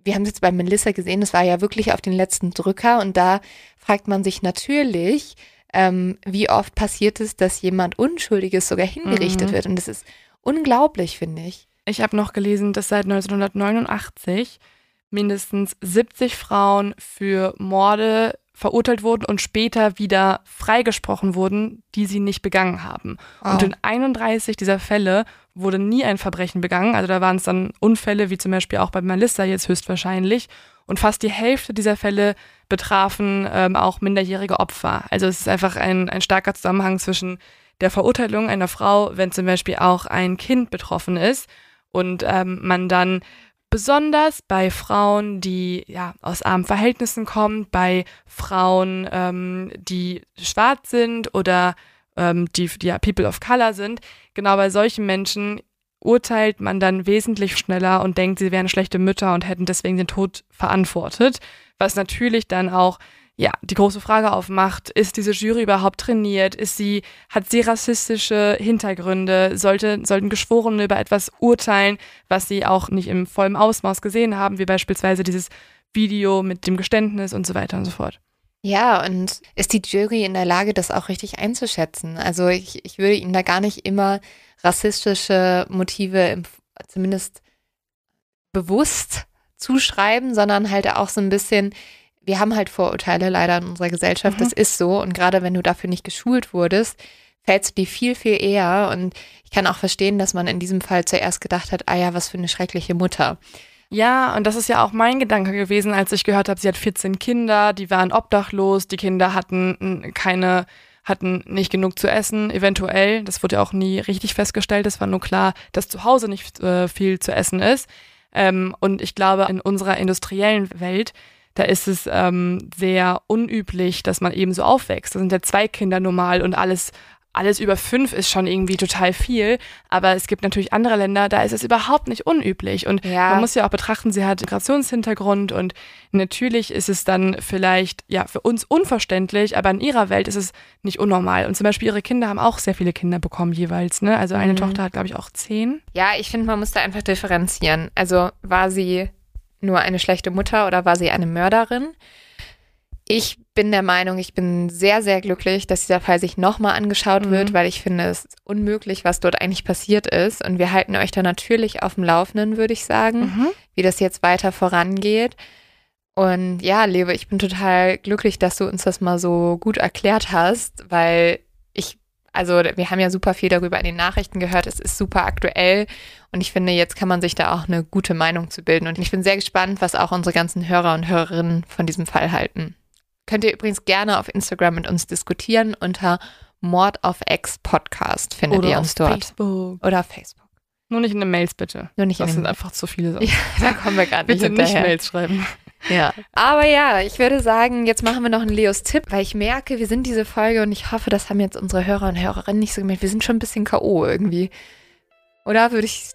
wir haben es jetzt bei Melissa gesehen, das war ja wirklich auf den letzten Drücker und da fragt man sich natürlich, ähm, wie oft passiert es, dass jemand Unschuldiges sogar hingerichtet Mhm. wird und das ist unglaublich, finde ich. Ich habe noch gelesen, dass seit 1989 mindestens 70 Frauen für Morde verurteilt wurden und später wieder freigesprochen wurden, die sie nicht begangen haben. Und in 31 dieser Fälle wurde nie ein Verbrechen begangen. Also da waren es dann Unfälle, wie zum Beispiel auch bei Melissa jetzt höchstwahrscheinlich. Und fast die Hälfte dieser Fälle betrafen ähm, auch minderjährige Opfer. Also es ist einfach ein, ein starker Zusammenhang zwischen der Verurteilung einer Frau, wenn zum Beispiel auch ein Kind betroffen ist und ähm, man dann besonders bei Frauen, die ja aus armen Verhältnissen kommen, bei Frauen, ähm, die schwarz sind oder ähm, die, die ja People of Color sind, genau bei solchen Menschen urteilt man dann wesentlich schneller und denkt, sie wären schlechte Mütter und hätten deswegen den Tod verantwortet, was natürlich dann auch ja, die große Frage aufmacht, ist diese Jury überhaupt trainiert? Ist sie, hat sie rassistische Hintergründe? Sollte, sollten Geschworene über etwas urteilen, was sie auch nicht im vollen Ausmaß gesehen haben, wie beispielsweise dieses Video mit dem Geständnis und so weiter und so fort. Ja, und ist die Jury in der Lage, das auch richtig einzuschätzen? Also ich, ich würde ihnen da gar nicht immer rassistische Motive zumindest bewusst zuschreiben, sondern halt auch so ein bisschen, wir haben halt Vorurteile leider in unserer Gesellschaft, Mhm. das ist so. Und gerade wenn du dafür nicht geschult wurdest, fällst du dir viel, viel eher. Und ich kann auch verstehen, dass man in diesem Fall zuerst gedacht hat, ah ja, was für eine schreckliche Mutter. Ja, und das ist ja auch mein Gedanke gewesen, als ich gehört habe, sie hat 14 Kinder, die waren obdachlos, die Kinder hatten keine, hatten nicht genug zu essen, eventuell. Das wurde ja auch nie richtig festgestellt. Es war nur klar, dass zu Hause nicht äh, viel zu essen ist. Ähm, und ich glaube, in unserer industriellen Welt, da ist es ähm, sehr unüblich, dass man eben so aufwächst. Da sind ja zwei Kinder normal und alles, alles über fünf ist schon irgendwie total viel. Aber es gibt natürlich andere Länder, da ist es überhaupt nicht unüblich. Und Ja. man muss ja auch betrachten, sie hat Migrationshintergrund und natürlich ist es dann vielleicht ja für uns unverständlich, aber in ihrer Welt ist es nicht unnormal. Und zum Beispiel ihre Kinder haben auch sehr viele Kinder bekommen jeweils. Ne? Also eine Mhm. Tochter hat, glaube ich, auch zehn. Ja, ich finde, man muss da einfach differenzieren. Also war sie nur eine schlechte Mutter oder war sie eine Mörderin? Ich bin der Meinung, ich bin sehr, sehr glücklich, dass dieser Fall sich nochmal angeschaut Mhm. wird, weil ich finde, es ist unmöglich, was dort eigentlich passiert ist. Und wir halten euch da natürlich auf dem Laufenden, würde ich sagen, Mhm. wie das jetzt weiter vorangeht. Und ja, Lebe, ich bin total glücklich, dass du uns das mal so gut erklärt hast, weil also wir haben ja super viel darüber in den Nachrichten gehört. Es ist super aktuell und ich finde, jetzt kann man sich da auch eine gute Meinung zu bilden. Und ich bin sehr gespannt, was auch unsere ganzen Hörer und Hörerinnen von diesem Fall halten. Könnt ihr übrigens gerne auf Instagram mit uns diskutieren unter Mord auf Ex Podcast findet Oder ihr auf uns dort. Facebook. Oder auf Facebook. Nur nicht in den Mails, bitte. Nur nicht das in sind den einfach zu viele Sachen. Ja, da kommen wir gerade nicht Bitte nicht hinterher. Mails schreiben. Ja. Aber ja, ich würde sagen, jetzt machen wir noch einen Leos Tipp, weil ich merke, wir sind diese Folge und ich hoffe, das haben jetzt unsere Hörer und Hörerinnen nicht so gemerkt. Wir sind schon ein bisschen K.O. irgendwie. Oder würde ich,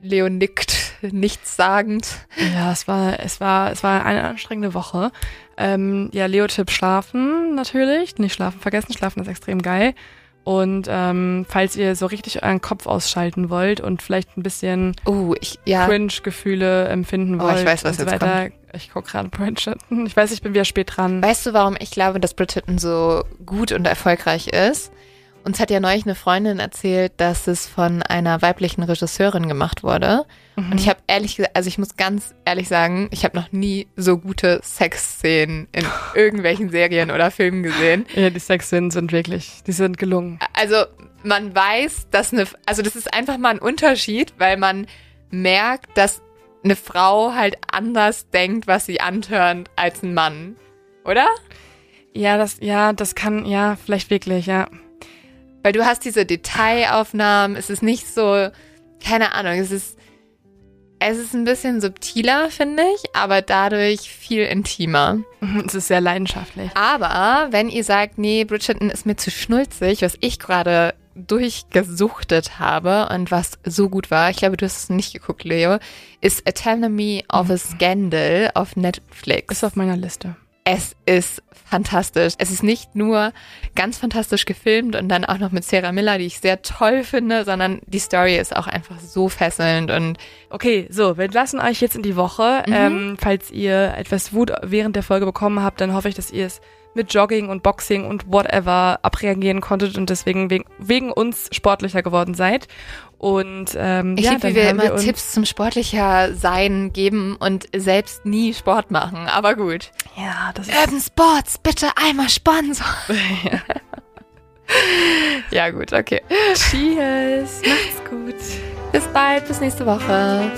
Leo nickt, nichts sagend. Ja, es war, es war, es war eine anstrengende Woche. Ähm, ja, Leo-Tipp schlafen natürlich. Nicht schlafen vergessen. Schlafen ist extrem geil. Und ähm, falls ihr so richtig euren Kopf ausschalten wollt und vielleicht ein bisschen Oh, ich, ja. Cringe-Gefühle empfinden Oh, wollt ich weiß, was und so jetzt weiter. Ich gucke gerade Bridgerton. Ich weiß, ich bin wieder spät dran. Weißt du, warum ich glaube, dass Bridgerton so gut und erfolgreich ist? Uns hat ja neulich eine Freundin erzählt, dass es von einer weiblichen Regisseurin gemacht wurde. Mhm. Und ich habe ehrlich gesagt, also ich muss ganz ehrlich sagen, ich habe noch nie so gute Sexszenen in irgendwelchen Serien oder Filmen gesehen. Ja, die Sexszenen sind wirklich, die sind gelungen. Also man weiß, dass eine, also das ist einfach mal ein Unterschied, weil man merkt, dass eine Frau halt anders denkt, was sie antörnt, als ein Mann. Oder? Ja, das, ja, das kann, ja, vielleicht wirklich, ja. Weil du hast diese Detailaufnahmen, es ist nicht so, keine Ahnung, es ist, es ist ein bisschen subtiler, finde ich, aber dadurch viel intimer. Es ist sehr leidenschaftlich. Aber wenn ihr sagt, nee, Bridgerton ist mir zu schnulzig, was ich gerade durchgesuchtet habe und was so gut war, ich glaube, du hast es nicht geguckt, Leo, ist Anatomy of a Scandal auf Netflix. Ist auf meiner Liste. Es ist fantastisch. Es ist nicht nur ganz fantastisch gefilmt und dann auch noch mit Sarah Miller, die ich sehr toll finde, sondern die Story ist auch einfach so fesselnd und Okay, so, wir lassen euch jetzt in die Woche. Mhm. Ähm, falls ihr etwas Wut während der Folge bekommen habt, dann hoffe ich, dass ihr es mit Jogging und Boxing und whatever abreagieren konntet und deswegen wegen, wegen uns sportlicher geworden seid. Und ähm, ich ja, liebe, wie wir immer uns- Tipps zum sportlicher Sein geben und selbst nie Sport machen. Aber gut. Ja, das ist Urban Sports, bitte einmal Sponsor. ja gut, okay. Cheers. Macht's gut. Bis bald, bis nächste Woche.